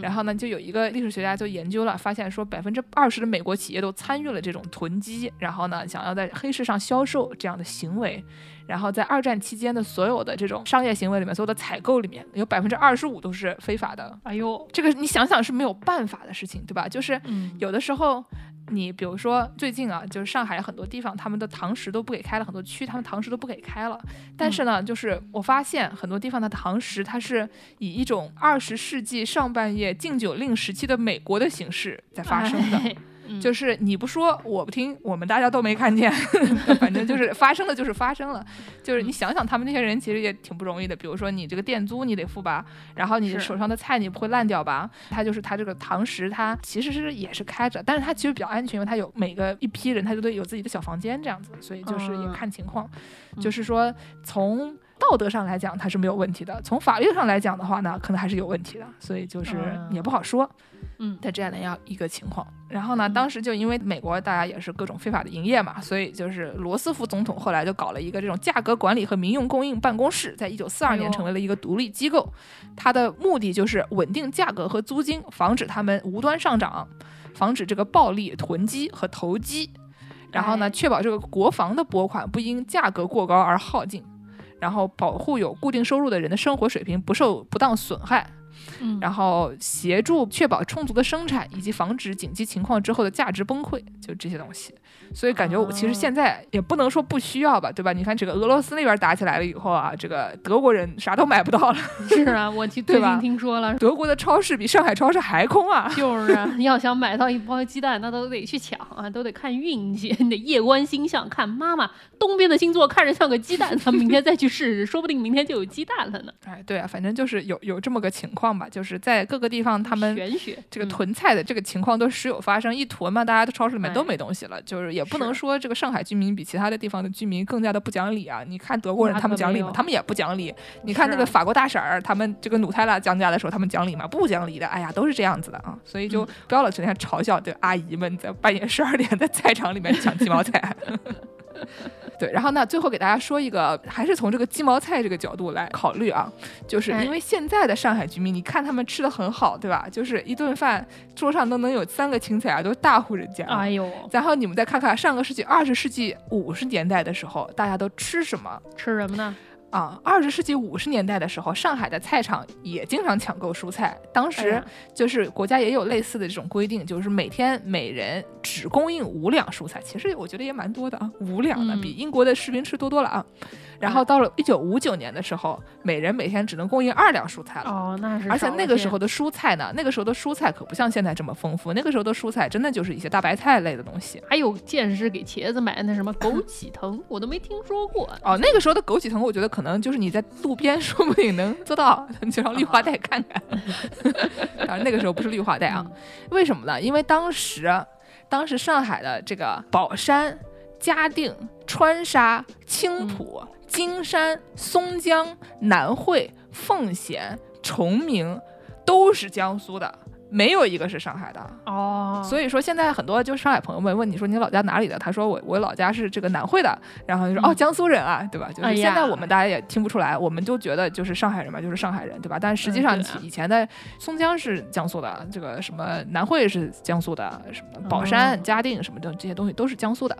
Speaker 2: 然后呢，就有一个历史学家就研究了，发现说百分之二十的美国企业都参与了这种囤积，然后呢，想要在黑市上销售这样的行为。然后在二战期间的所有的这种商业行为里面，所有的采购里面有百分之二十五都是非法的。
Speaker 3: 哎呦，
Speaker 2: 这个你想想是没有办法的事情，对吧？就是有的时候。你比如说最近啊，就是上海很多地方，他们的堂食都不给开了，很多区他们堂食都不给开了。但是呢，就是我发现很多地方的堂食，它是以一种二十世纪上半叶禁酒令时期的美国的形式在发生的。就是你不说我不听，我们大家都没看见，反正就是发生了就是发生了。就是你想想，他们那些人其实也挺不容易的。比如说你这个店租你得付吧，然后你手上的菜你不会烂掉吧？他就是他这个堂食，他其实是也是开着，但是他其实比较安全，因为他有每个一批人他都得有自己的小房间这样子，所以就是也看情况。就是说从道德上来讲他是没有问题的，从法律上来讲的话呢，可能还是有问题的，所以就是也不好说。
Speaker 3: 嗯，
Speaker 2: 在这样的样一个情况，然后呢，当时就因为美国大家也是各种非法的营业嘛，所以就是罗斯福总统后来就搞了一个这种价格管理和民用供应办公室，在一九四二年成为了一个独立机构，它的目的就是稳定价格和租金，防止他们无端上涨，防止这个暴力囤积和投机，然后呢，确保这个国防的拨款不因价格过高而耗尽。然后保护有固定收入的人的生活水平不受不当损害。
Speaker 3: 嗯，
Speaker 2: 然后协助确保充足的生产，以及防止紧急情况之后的价值崩溃，就这些东西。所以感觉我其实现在也不能说不需要吧，对吧？你看这个俄罗斯那边打起来了以后啊，这个德国人啥都买不到了。
Speaker 3: 是啊，我最
Speaker 2: 对吧
Speaker 3: 近听说了，
Speaker 2: 德国的超市比上海超市还空啊！
Speaker 3: 就是啊，要想买到一包鸡蛋，那都得去抢啊，都得看运气，你得夜观星象，看妈妈东边的星座看着像个鸡蛋，咱们明天再去试试，说不定明天就有鸡蛋了呢。
Speaker 2: 哎，对啊，反正就是有有这么个情况吧，就是在各个地方他们这个
Speaker 3: 嗯
Speaker 2: 囤菜的这个情况都时有发生，一囤嘛，大家都超市里面都
Speaker 3: 哎
Speaker 2: 没东西了，就是也不能说这个上海居民比其他的地方的居民更加的不讲理啊。你看德国人他们讲理吗？他们也不讲理。你看那个法国大婶儿，他们这个努泰拉降价的时候，他们讲理吗？不讲理的。哎呀，都是这样子的啊，所以
Speaker 3: 嗯
Speaker 2: 就不要老整天嘲笑这阿姨们在半夜十二点在菜场里面抢鸡毛菜。对，然后呢，最后给大家说一个，还是从这个鸡毛菜这个角度来考虑啊，就是
Speaker 3: 哎
Speaker 2: 因为现在的上海居民，你看他们吃的很好，对吧？就是一顿饭桌上都能有三个青菜啊，都是大户人家。
Speaker 3: 哎呦，
Speaker 2: 然后你们再看看上个世纪二十世纪五十年代的时候，大家都吃什么
Speaker 3: 吃什么呢？
Speaker 2: 啊？二十世纪五十年代的时候，上海的菜场也经常抢购蔬菜，当
Speaker 3: 哎
Speaker 2: 时就是国家也有类似的这种规定，就是每天每人只供应五两蔬菜。其实我觉得也蛮多的啊，五两的、
Speaker 3: 嗯
Speaker 2: 比英国的士兵吃多多了啊。然后到了一九五九年的时候，每人每天只能供应二两蔬菜了。
Speaker 3: 哦，那是
Speaker 2: 而且那个时候的蔬菜呢，那个时候的蔬菜可不像现在这么丰富，那个时候的蔬菜真的就是一些大白菜类的东西。
Speaker 3: 还有见识给茄子买的那什么 枸杞藤，我都没听说过。
Speaker 2: 哦，那个时候的枸杞藤，我觉得可能就是你在路边说不定能做到，你就让绿化带看看。当然那个时候不是绿化带啊，为什么呢？因为当时，当时上海的这个宝山、嘉定、川沙、青浦、金山、松江、南汇、奉贤、崇明都是江苏的。没有一个是上海的，
Speaker 3: 哦，
Speaker 2: 所以说现在很多就上海朋友们问你说你老家哪里的，他说我我老家是这个南汇的，然后就说、
Speaker 3: 嗯
Speaker 2: 哦江苏人啊，对吧？就是现在我们大家也听不出来，我们就觉得就是上海人嘛，就是上海人，对吧？但实际上以前的松江是江苏的，这个什么南汇是江苏的，什么宝山、
Speaker 3: 哦
Speaker 2: 嘉定什么的这些东西都是江苏的，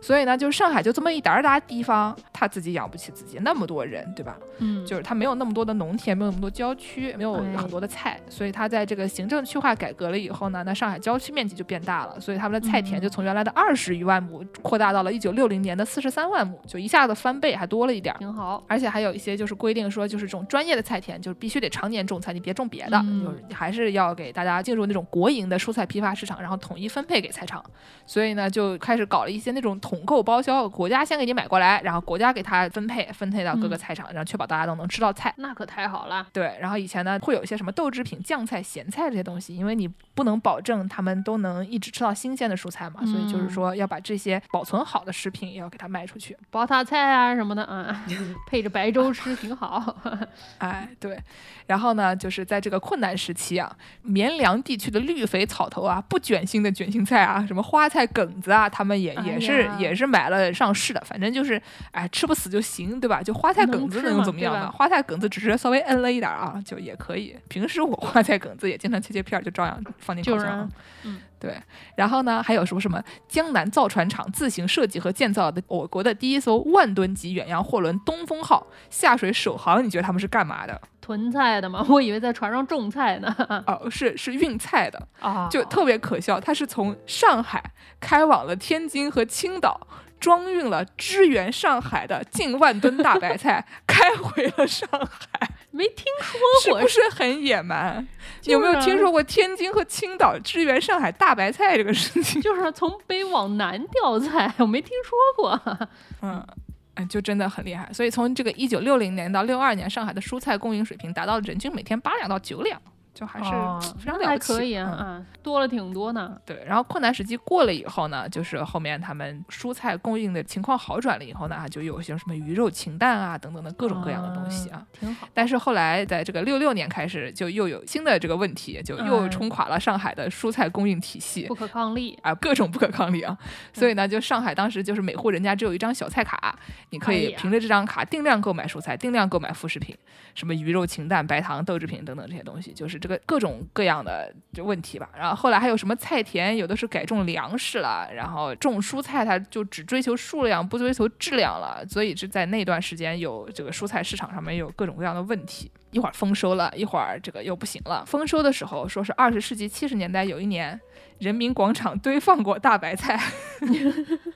Speaker 2: 所以呢，就是上海就这么一点儿大地方，他自己养不起自己那么多人，对吧？
Speaker 3: 嗯，
Speaker 2: 就是他没有那么多的农田，没有那么多郊区，没有
Speaker 3: 哎
Speaker 2: 很多的菜，所以他在这个行政区划改革了以后呢，那上海郊区面积就变大了，所以他们的菜田就从原来的二十余万亩扩大到了一九六零年的四十三万亩，就一下子翻倍，还多了一点儿。
Speaker 3: 挺好。
Speaker 2: 而且还有一些就是规定说，就是这种专业的菜田，就是必须得常年种菜，你别种别的，
Speaker 3: 嗯
Speaker 2: 就是你还是要给大家进入那种国营的蔬菜批发市场，然后统一分配给菜场。所以呢，就开始搞了一些那种统购包销，国家先给你买过来，然后国家给它分配，分配到各个
Speaker 3: 嗯
Speaker 2: 菜场，然后确保大家都能吃到菜。
Speaker 3: 那可太好了。
Speaker 2: 对，然后以前呢会有一些什么豆制品、酱菜、咸菜这些东西，因为你不能保证他们都能一直吃到新鲜的蔬菜嘛，所以就是
Speaker 3: 嗯
Speaker 2: 说要把这些保存好的食品也要给它卖出去。
Speaker 3: 包塔菜啊什么的，啊，配着白粥吃挺好。
Speaker 2: 哎，对，然后呢，就是在这个困难时期啊，绵凉地区的绿肥草头啊，不卷心的卷心菜啊，什么花菜梗子啊，他们也也
Speaker 3: 哎
Speaker 2: 是、
Speaker 3: 呀
Speaker 2: 也是买了上市的，反正就是哎吃不死就行，对吧？就花菜梗子能怎么样呢？花菜梗子只是稍微摁了一点啊，就也可以。平时我花菜梗子也经常切切片儿，就照样放进烤箱。
Speaker 3: 就是啊嗯，
Speaker 2: 对，然后呢，还有什么什么江南造船厂自行设计和建造的我国的第一艘万吨级远洋货轮“东风号”下水首航，你觉得他们是干嘛的？
Speaker 3: 囤菜的吗，我以为在船上种菜呢。
Speaker 2: 哦，是是运菜的，
Speaker 3: 啊，
Speaker 2: 就特别可笑。它是从上海开往了天津和青岛，装运了支援上海的近万吨大白菜，开回了上海，
Speaker 3: 没听说过是
Speaker 2: 不。是很野蛮？
Speaker 3: 就是
Speaker 2: 有没有听
Speaker 3: 啊
Speaker 2: 说过天津和青岛支援上海大白菜这个事情？
Speaker 3: 就是从北往南调菜，我没听说过。
Speaker 2: 嗯。哎，就真的很厉害，所以从这个一九六零年到六二年，上海的蔬菜供应水平达到了人均每天八两到九两，就还是
Speaker 3: 哦
Speaker 2: 非常
Speaker 3: 那还
Speaker 2: 了不起。
Speaker 3: 可以啊，多了挺多呢。
Speaker 2: 对，然后困难时期过了以后呢，就是后面他们蔬菜供应的情况好转了以后呢，就有些什么鱼肉禽蛋啊等等的各种各样的东西啊。
Speaker 3: 嗯挺好。
Speaker 2: 但是后来在这个六六年开始，就又有新的这个问题，就又
Speaker 3: 嗯
Speaker 2: 冲垮了上海的蔬菜供应体系
Speaker 3: 不。可抗力。
Speaker 2: 啊，各种不可抗力啊！所以呢，就上海当时就是每户人家只有一张小菜卡，你可以凭着这张卡定量购买蔬菜，定量购买副食品，什么鱼肉、禽蛋、白糖、豆制品等等这些东西，就是这个各种各样的就问题吧。然后后来还有什么菜田，有的是改种粮食了，然后种蔬菜，它就只追求数量，不追求质量了。所以是在那段时间有这个蔬菜市场上面有各种各样的问题，一会儿丰收了，一会儿这个又不行了。丰收的时候说是二十世纪七十年代有一年，人民广场堆放过大白菜。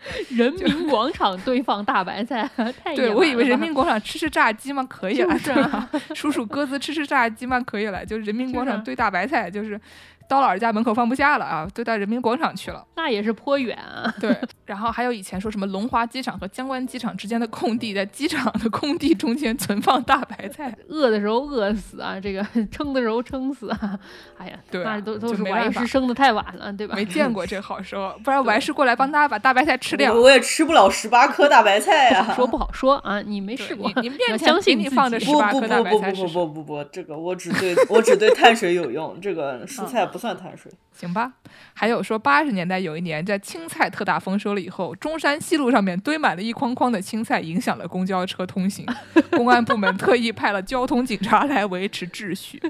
Speaker 3: 人民广场堆放大白菜，太
Speaker 2: 对我以为人民广场吃吃炸鸡嘛可以了，是吧？数数鸽子吃吃炸鸡嘛可以了，就人民广场堆大白菜就是。刀老师家门口放不下了啊，都到人民广场去了。
Speaker 3: 那也是颇远啊。
Speaker 2: 对，然后还有以前说什么龙华机场和江湾机场之间的空地，在机场的空地中间存放大白菜，
Speaker 3: 饿的时候饿死啊，这个 撑的时候撑死啊。哎呀，
Speaker 2: 对，
Speaker 3: 那都都是我也是生的太晚了，对吧？
Speaker 2: 没见过这好时候，不然我还是过来帮大家把大白菜吃掉。
Speaker 4: 我也吃不了十八颗大白菜呀。
Speaker 3: 说不好说啊，你没试过，
Speaker 2: 你面前给你放着十八颗大白菜
Speaker 4: 不不不不不不不，这个我只对我只对碳水有用，这个蔬菜不算碳水。
Speaker 2: 行吧，还有说八十年代有一年在青菜特大丰收了以后，中山西路上面堆满了一筐筐的青菜，影响了公交车通行。公安部门特意派了交通警察来维持秩序。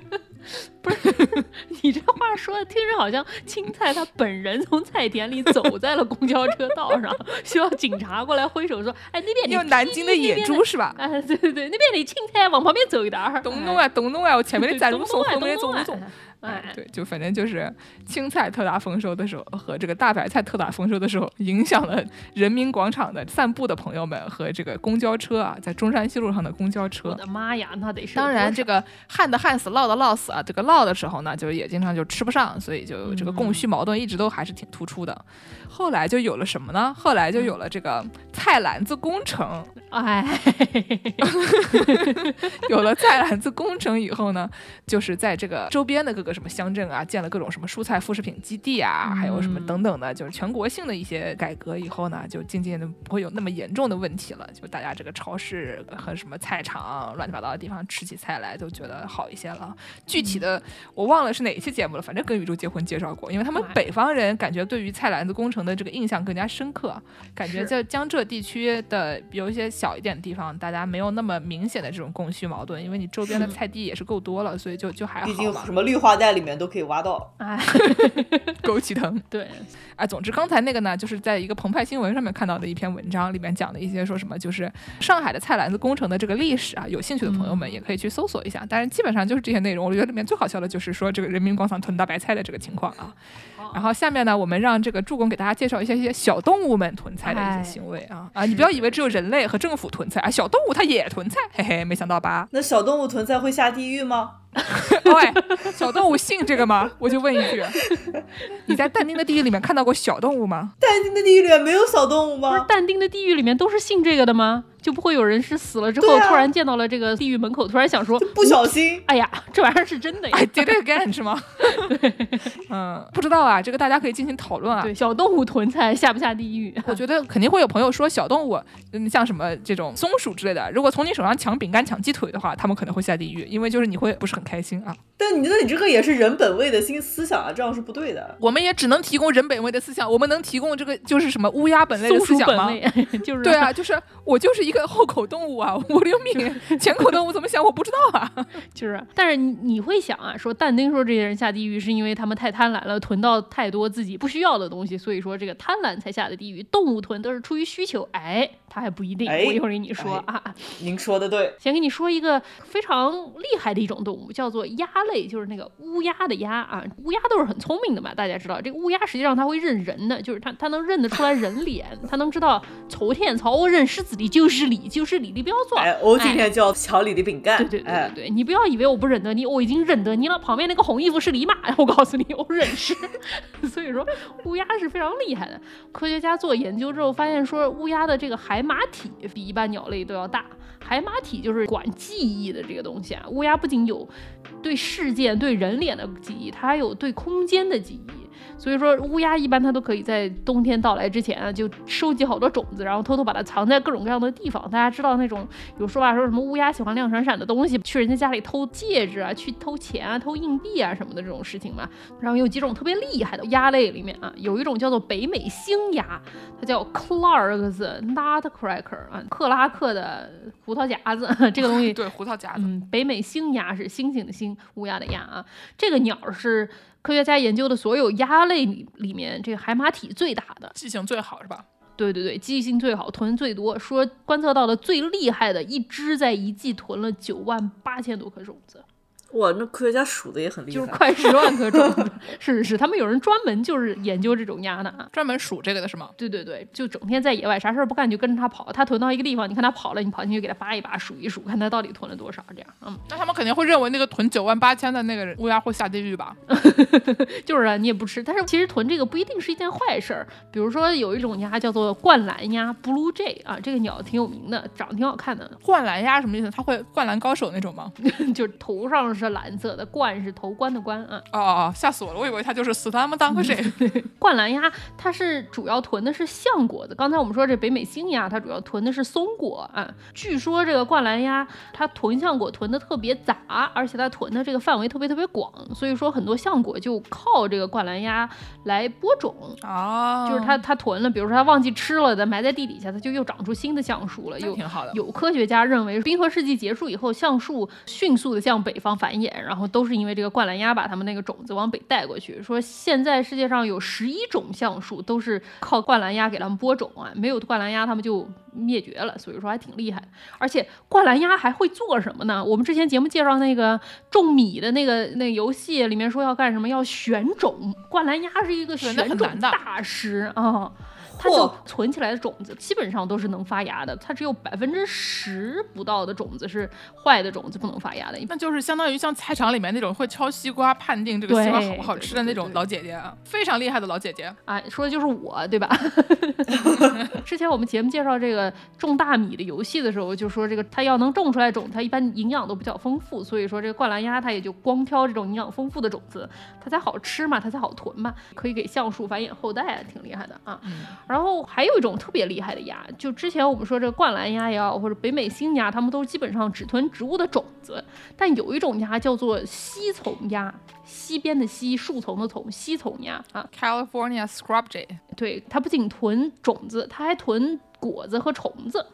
Speaker 3: 不是，你这话说的听着好像青菜他本人从菜田里走在了公交车道上，需要警察过来挥手说：“哎，那边
Speaker 2: 有南京的野猪是吧？”
Speaker 3: 哎，对对对，那边的青菜往旁边走一点儿。
Speaker 2: 东东啊，东东啊，我前面的在路走，后面的走路走。哎，对，就反正就是青菜特大丰收的时候和这个大白菜特大丰收的时候，影响了人民广场的散步的朋友们和这个公交车啊，在中山西路上的公交车。我
Speaker 3: 的妈呀，那得是。
Speaker 2: 当然，这个旱的旱死，涝的涝死啊。这个涝的时候呢，就也经常就吃不上，所以就这个供需矛盾一直都还是挺突出的。后来就有了什么呢？后来就有了这个菜篮子工程。
Speaker 3: 哎，
Speaker 2: 有了菜篮子工程以后呢，就是在这个周边的各个什么乡镇啊，建了各种什么蔬菜副食品基地啊，还有什么等等的，就是全国性的一些改革以后呢，就渐渐的不会有那么严重的问题了。就大家这个超市和什么菜场乱七八糟的地方吃起菜来都觉得好一些了。具体的我忘了是哪一期节目了，反正跟宇宙结婚介绍过，因为他们北方人感觉对于菜篮子工程的这个印象更加深刻，感觉在江浙地区的有一些。小一点的地方，大家没有那么明显的这种供需矛盾，因为你周边的菜地也是够多了，所以就就还好。
Speaker 4: 毕竟什么绿化带里面都可以挖到。
Speaker 3: 哎，
Speaker 2: 枸杞藤。
Speaker 3: 对，
Speaker 2: 啊，总之刚才那个呢，就是在一个澎湃新闻上面看到的一篇文章，里面讲的一些说什么，就是上海的菜篮子工程的这个历史啊，有兴趣的朋友们也可以去搜索一下。但是基本上就是这些内容，我觉得里面最好笑的就是说这个人民广场囤大白菜的这个情况啊。然后下面呢，我们让这个助攻给大家介绍一下一些小动物们囤菜的一些行为啊啊！你不要以为只有人类和政府囤菜啊，小动物它也囤菜，嘿嘿，没想到吧？
Speaker 4: 那小动物囤菜会下地狱吗？
Speaker 2: 喂，小动物信这个吗？我就问一句，你在但丁的地狱里面看到过小动物吗？
Speaker 4: 但丁的地狱里面没有小动物吗？
Speaker 3: 但丁的地狱里面都是信这个的吗？就不会有人是死了之后突然见到了这个地狱门口，突然想说
Speaker 4: 不小心，
Speaker 3: 哎呀，这玩意儿是真的呀
Speaker 2: ？Did it again 是吗？嗯，不知道啊，这个大家可以进行讨论啊。
Speaker 3: 对，小动物囤菜下不下地狱？
Speaker 2: 我觉得肯定会有朋友说，小动物，嗯，像什么这种松鼠之类的，如果从你手上抢饼干、抢鸡腿的话，他们可能会下地狱，因为就是你会不是很开心啊。
Speaker 4: 但你觉得你这个也是人本位的新思想啊，这样是不对的。
Speaker 2: 我们也只能提供人本位的思想，我们能提供这个就是什么乌鸦本类的思想吗？
Speaker 3: 就是
Speaker 2: 对啊，就是我就是一个后口动物啊，五六米 前口动物怎么想我不知道啊。
Speaker 3: 就是，但是你会想啊，说但丁说这些人下地狱是因为他们太贪婪了，囤到太多自己不需要的东西，所以说这个贪婪才下的地狱。动物囤都是出于需求，哎。他还不一定，我一会儿给你说啊。
Speaker 4: 您说的对。
Speaker 3: 先给你说一个非常厉害的一种动物，叫做鸭类，就是那个乌鸦的鸭啊。乌鸦都是很聪明的嘛，大家知道，这个乌鸦实际上它会认人的，就是它它能认得出来人脸，它能知道昨天朝我认识字的就是你，就是你，你不要装。
Speaker 4: 哎，我今天就要抢你的饼干。
Speaker 3: 对对对对对，你不要以为我不认得你，我已经认得你了。旁边那个红衣服是李马，我告诉你，我认识。所以说，乌鸦是非常厉害的。科学家做研究之后发现，说乌鸦的这个海马体比一般鸟类都要大。海马体就是管记忆的这个东西啊。乌鸦不仅有对事件、对人脸的记忆，它还有对空间的记忆。所以说乌鸦一般它都可以在冬天到来之前啊，就收集好多种子，然后偷偷把它藏在各种各样的地方。大家知道那种有说法说什么乌鸦喜欢亮闪闪的东西，去人家家里偷戒指啊，去偷钱啊，偷硬币啊什么的这种事情嘛。然后有几种特别厉害的鸭类里面啊，有一种叫做北美星鸭，它叫 Clark's Nutcracker 啊，克拉克的胡桃夹子，这个东西
Speaker 2: 对胡桃夹子，
Speaker 3: 嗯，北美星鸭是星星的星，乌鸦的鸦啊。这个鸟是科学家研究的所有鸭类里里面这个海马体最大的，
Speaker 2: 记性最好是吧？
Speaker 3: 对对对，记性最好，囤最多。说观测到的最厉害的一只在一季囤了九万八千多颗种子。
Speaker 4: 哇，那科学家数的也很厉害，
Speaker 3: 就是快十万颗种子。是是是，他们有人专门就是研究这种鸭的啊，
Speaker 2: 专门数这个的是吗？
Speaker 3: 对对对，就整天在野外啥事儿不干，就跟着它跑。它囤到一个地方，你看它跑了，你跑进去给它扒一扒，数一数，看它到底囤了多少。这样，嗯，
Speaker 2: 那他们肯定会认为那个囤九万八千的那个乌鸦会下地狱吧？
Speaker 3: 就是啊，你也不吃。但是其实囤这个不一定是一件坏事儿。比如说有一种鸭叫做灌篮鸭 （Blue Jay） 啊，这个鸟挺有名的，长得挺好看的。
Speaker 2: 灌篮鸭什么意思？它会灌篮高手那种吗？
Speaker 3: 就是头上是蓝色的。冠是头冠的冠啊！
Speaker 2: 哦哦，吓死我了！我以为它就是死他们当个谁？
Speaker 3: 灌篮鸭它是主要囤的是橡果子。刚才我们说这北美星鸭，它主要囤的是松果啊。据说这个灌篮鸭它囤橡果囤的特别杂，而且它囤的这个范围特别特别广，所以说很多橡果就靠这个灌篮鸭来播种
Speaker 2: 啊。
Speaker 3: 就是它它囤了，比如说它忘记吃了的，埋在地底下，它就又长出新的橡树了。又
Speaker 2: 挺好的。
Speaker 3: 有科学家认为，冰河世纪结束以后，橡树迅速的向北方繁繁衍，然后都。是因为这个灌篮鸭把他们那个种子往北带过去。说现在世界上有十一种橡树都是靠灌篮鸭给他们播种啊，没有灌篮鸭他们就灭绝了。所以说还挺厉害。而且灌篮鸭还会做什么呢？我们之前节目介绍那个种米的那个那个游戏里面说要干什么？要选种。灌篮鸭是一个选种大师啊。它就存起来的种子基本上都是能发芽的，它只有百分之十不到的种子是坏的种子不能发芽的。
Speaker 2: 那就是相当于像菜场里面那种会敲西瓜判定这个西瓜好不好吃的那种老姐姐啊，非常厉害的老姐姐
Speaker 3: 啊，说的就是我，对吧？之前我们节目介绍这个种大米的游戏的时候，就说这个它要能种出来种，它一般营养都比较丰富，所以说这个灌篮鸭它也就光挑这种营养丰富的种子，它才好吃嘛，它才好囤嘛，可以给橡树繁衍后代，挺厉害的啊。然后还有一种特别厉害的鸭，就之前我们说这个灌篮鸭也好，或者北美星鸭，它们都基本上只囤植物的种子。但有一种鸭叫做吸丛鸭，西边的西，树丛的丛，吸丛鸭啊
Speaker 2: ，California Scrub Jay。
Speaker 3: 对，它不仅囤种子，它还囤果子和虫子。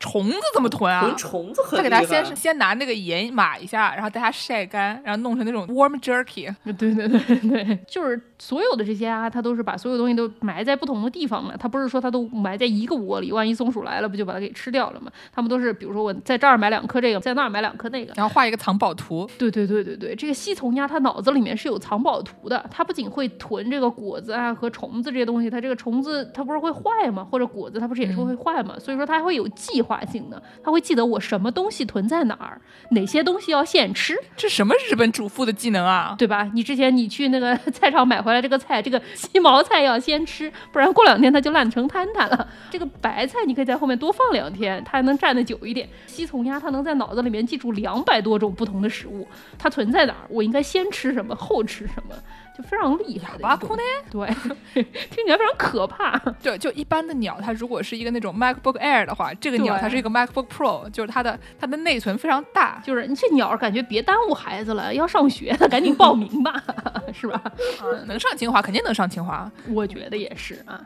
Speaker 2: 虫子怎么囤啊？
Speaker 4: 囤虫子很
Speaker 2: 他给他先先拿那个盐码一下，然后带它晒干，然后弄成那种 warm jerky。
Speaker 3: 对对对对，就是所有的这些啊，它都是把所有东西都埋在不同的地方嘛。它不是说它都埋在一个窝里，万一松鼠来了，不就把它给吃掉了吗？他们都是，比如说我在这儿买两颗这个，在那儿买两颗那个，
Speaker 2: 然后画一个藏宝图。
Speaker 3: 对对对对对，这个吸虫鸭它脑子里面是有藏宝图的。它不仅会囤这个果子啊和虫子这些东西，它这个虫子它不是会坏吗？或者果子它不是也是会坏吗？所以说它还会有计划性的。他会记得我什么东西囤在哪儿，哪些东西要现吃。
Speaker 2: 这什么日本主妇的技能啊？
Speaker 3: 对吧？你之前你去那个 菜场买回来这个菜，这个鸡毛菜要先吃，不然过两天它就烂成摊摊了。这个白菜你可以在后面多放两天，它还能站得久一点。西虫鸭它能在脑子里面记住两百多种不同的食物，它存在哪儿，我应该先吃什么，后吃什么。就非常厉害？对，听起来非常可怕。
Speaker 2: 对，就一般的鸟，它如果是一个那种 MacBook Air 的话，这个鸟它是一个 MacBook Pro，就是它的它的内存非常大。
Speaker 3: 就是你这鸟感觉别耽误孩子了，要上学的赶紧报名吧，是吧？
Speaker 2: 能上清华肯定能上清华，
Speaker 3: 我觉得也是啊。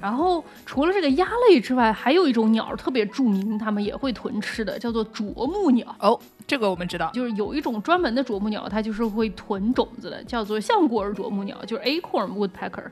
Speaker 3: 然后除了这个鸭类之外，还有一种鸟特别著名，它们也会囤吃的，叫做啄木鸟。
Speaker 2: 哦，这个我们知道，
Speaker 3: 就是有一种专门的啄木鸟，它就是会囤种子的，叫做橡果儿啄木鸟，就是 Acorn Woodpecker。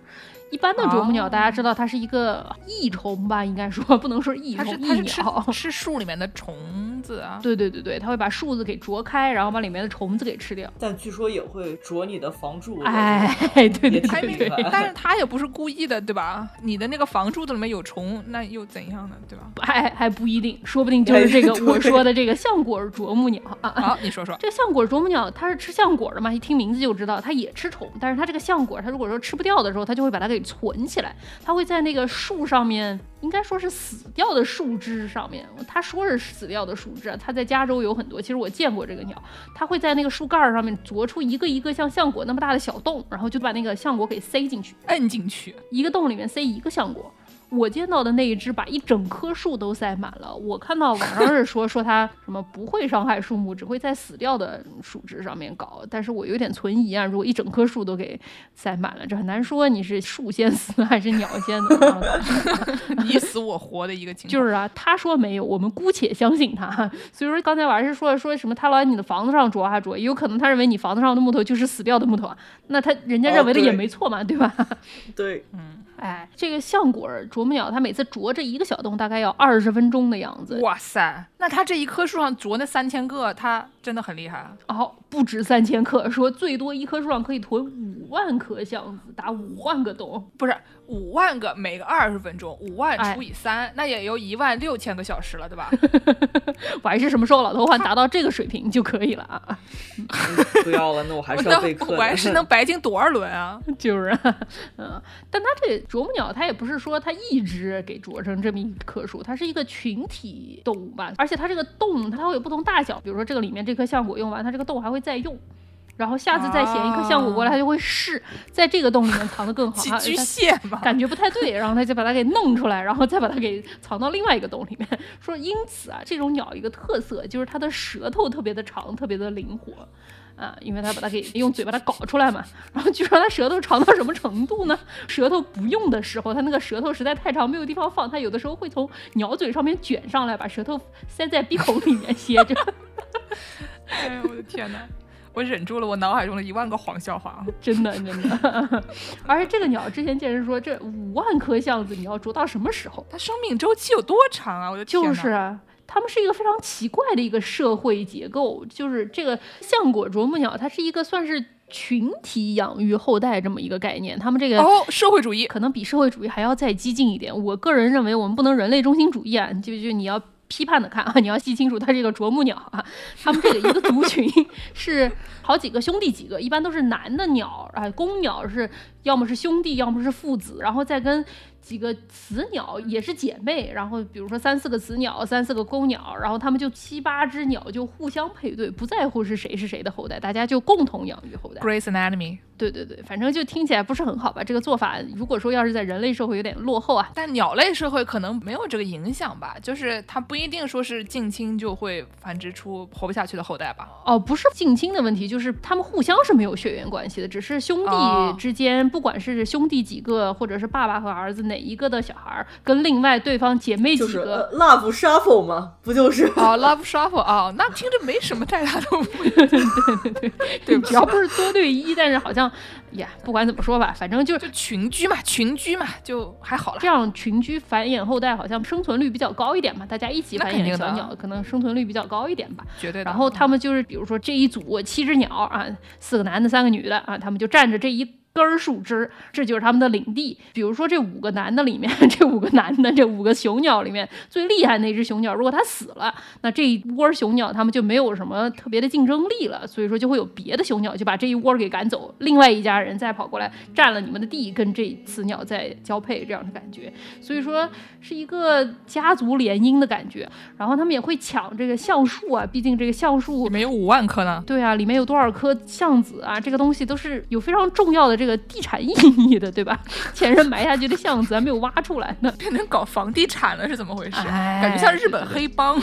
Speaker 3: 一般的啄木鸟，大家知道它是一个益虫吧？应该说不能说益 虫，益鸟
Speaker 2: 吃树里面的虫子啊。
Speaker 3: 对对对对，它会把树子给啄开，然后把里面的虫子给吃掉。
Speaker 4: 但据说也会啄你的房柱。
Speaker 3: 哎，对对对，
Speaker 2: 但是它也不是故意的，对吧？你的那个房柱子里面有虫，那又怎样呢？对吧？
Speaker 3: 还还不一定，说不定就是这个我说的这个橡果啄木鸟啊。
Speaker 2: 好，你说说，
Speaker 3: 这橡果啄木鸟它是吃橡果的嘛？一听名字就知道它也吃虫，但是它这个橡果，它如果说吃不掉的时候，它就会把它给存起来，它会在那个树上面应该说是死掉的树枝上面。他说是死掉的树枝，它在加州有很多。其实我见过这个鸟，它会在那个树干上面啄出一个一个像橡果那么大的小洞，然后就把那个橡果给塞进去，
Speaker 2: 摁进去，
Speaker 3: 一个洞里面塞一个橡果。我见到的那一只把一整棵树都塞满了。我看到网上是说说它什么不会伤害树木，只会在死掉的树枝上面搞。但是我有点存疑啊，如果一整棵树都给塞满了，这很难说你是树先死还是鸟先死，
Speaker 2: 你死我活的一个情
Speaker 3: 况。就是啊，他说没有，我们姑且相信他。所以说刚才我还是说说什么他老在你的房子上啄啊啄，也有可能他认为你房子上的木头就是死掉的木头啊，那他人家认为的也没错嘛，对吧？
Speaker 4: 对，
Speaker 3: 嗯。哎，这个橡果啄木鸟，它每次啄这一个小洞，大概要二十分钟的样子。
Speaker 2: 哇塞，那它这一棵树上啄那三千个，它真的很厉害。
Speaker 3: 哦，不止三千克，说最多一棵树上可以囤五万颗橡子，打五万个洞，
Speaker 2: 不是。五万个，每个二十分钟，五万除以三，那也有一万六千个小时了，对吧？
Speaker 3: 我还是什么时候老头环达到这个水平就可以了啊！
Speaker 4: 不要了，那我还是要备课。
Speaker 2: 我还是能白金多少轮啊？
Speaker 3: 就是，嗯，但它这啄木鸟，它也不是说它一只给啄成这么一棵树，它是一个群体动物吧？而且它这个洞，它会有不同大小，比如说这个里面这颗橡果用完，它这个洞还会再用。然后下次再衔一颗橡果过来，它就会试在这个洞里面藏得更好。
Speaker 2: 寄居蟹吧，
Speaker 3: 感觉不太对，然后他就把它给弄出来，然后再把它给藏到另外一个洞里面。说因此啊，这种鸟一个特色就是它的舌头特别的长，特别的灵活啊，因为它把它给用嘴把它搞出来嘛。然后据说它舌头长到什么程度呢？舌头不用的时候，它那个舌头实在太长，没有地方放，它有的时候会从鸟嘴上面卷上来，把舌头塞在鼻孔里面 歇着。
Speaker 2: 哎呦我的天哪！我忍住了，我脑海中的一万个黄笑话，
Speaker 3: 真的真的。而且这个鸟之前见人说，这五万颗橡子你要啄到什么时候？
Speaker 2: 它生命周期有多长啊？我的
Speaker 3: 天！就是啊它们是一个非常奇怪的一个社会结构，就是这个橡果啄木鸟，它是一个算是群体养育后代这么一个概念。他们这个
Speaker 2: 哦，社会主义
Speaker 3: 可能比社会主义还要再激进一点。我个人认为，我们不能人类中心主义啊，就就你要。批判的看啊，你要细清楚，它这个啄木鸟啊，它们这个一个族群 是好几个兄弟几个，一般都是男的鸟啊，公鸟是要么是兄弟，要么是父子，然后再跟。几个雌鸟也是姐妹，然后比如说三四个雌鸟，三四个公鸟，然后它们就七八只鸟就互相配对，不在乎是谁是谁的后代，大家就共同养育后代。
Speaker 2: Grace Anatomy。
Speaker 3: 对对对，反正就听起来不是很好吧？这个做法，如果说要是在人类社会有点落后啊，
Speaker 2: 但鸟类社会可能没有这个影响吧？就是它不一定说是近亲就会繁殖出活不下去的后代吧？
Speaker 3: 哦，不是近亲的问题，就是他们互相是没有血缘关系的，只是兄弟之间，不管是兄弟几个，或者是爸爸和儿子哪。一个的小孩跟另外对方姐妹几个
Speaker 4: ，love shuffle 吗？不就是
Speaker 2: 啊，love shuffle 啊，那听着没什么太大的问题，
Speaker 3: 对 对对对，只要不是多对一，但是好像呀，不管怎么说吧，反正就
Speaker 2: 就群居嘛，群居嘛，就还好了。
Speaker 3: 这样群居繁衍后代，好像生存率比较高一点嘛，大家一起繁衍小鸟，可能生存率比较高一点吧，
Speaker 2: 绝对。
Speaker 3: 然后他们就是，比如说这一组七只鸟啊，四个男的，三个女的啊，他们就站着这一。根树枝，这就是他们的领地。比如说，这五个男的里面，这五个男的，这五个雄鸟里面最厉害那只雄鸟，如果它死了，那这一窝雄鸟他们就没有什么特别的竞争力了。所以说，就会有别的雄鸟就把这一窝给赶走，另外一家人再跑过来占了你们的地，跟这雌鸟再交配，这样的感觉。所以说，是一个家族联姻的感觉。然后他们也会抢这个橡树啊，毕竟这个橡树
Speaker 2: 里面有五万棵呢。
Speaker 3: 对啊，里面有多少颗橡子啊？这个东西都是有非常重要的这个。地产意义的，对吧？前人埋下去的橡子还没有挖出来呢，
Speaker 2: 变成搞房地产了是怎么回事？感觉像日本黑帮。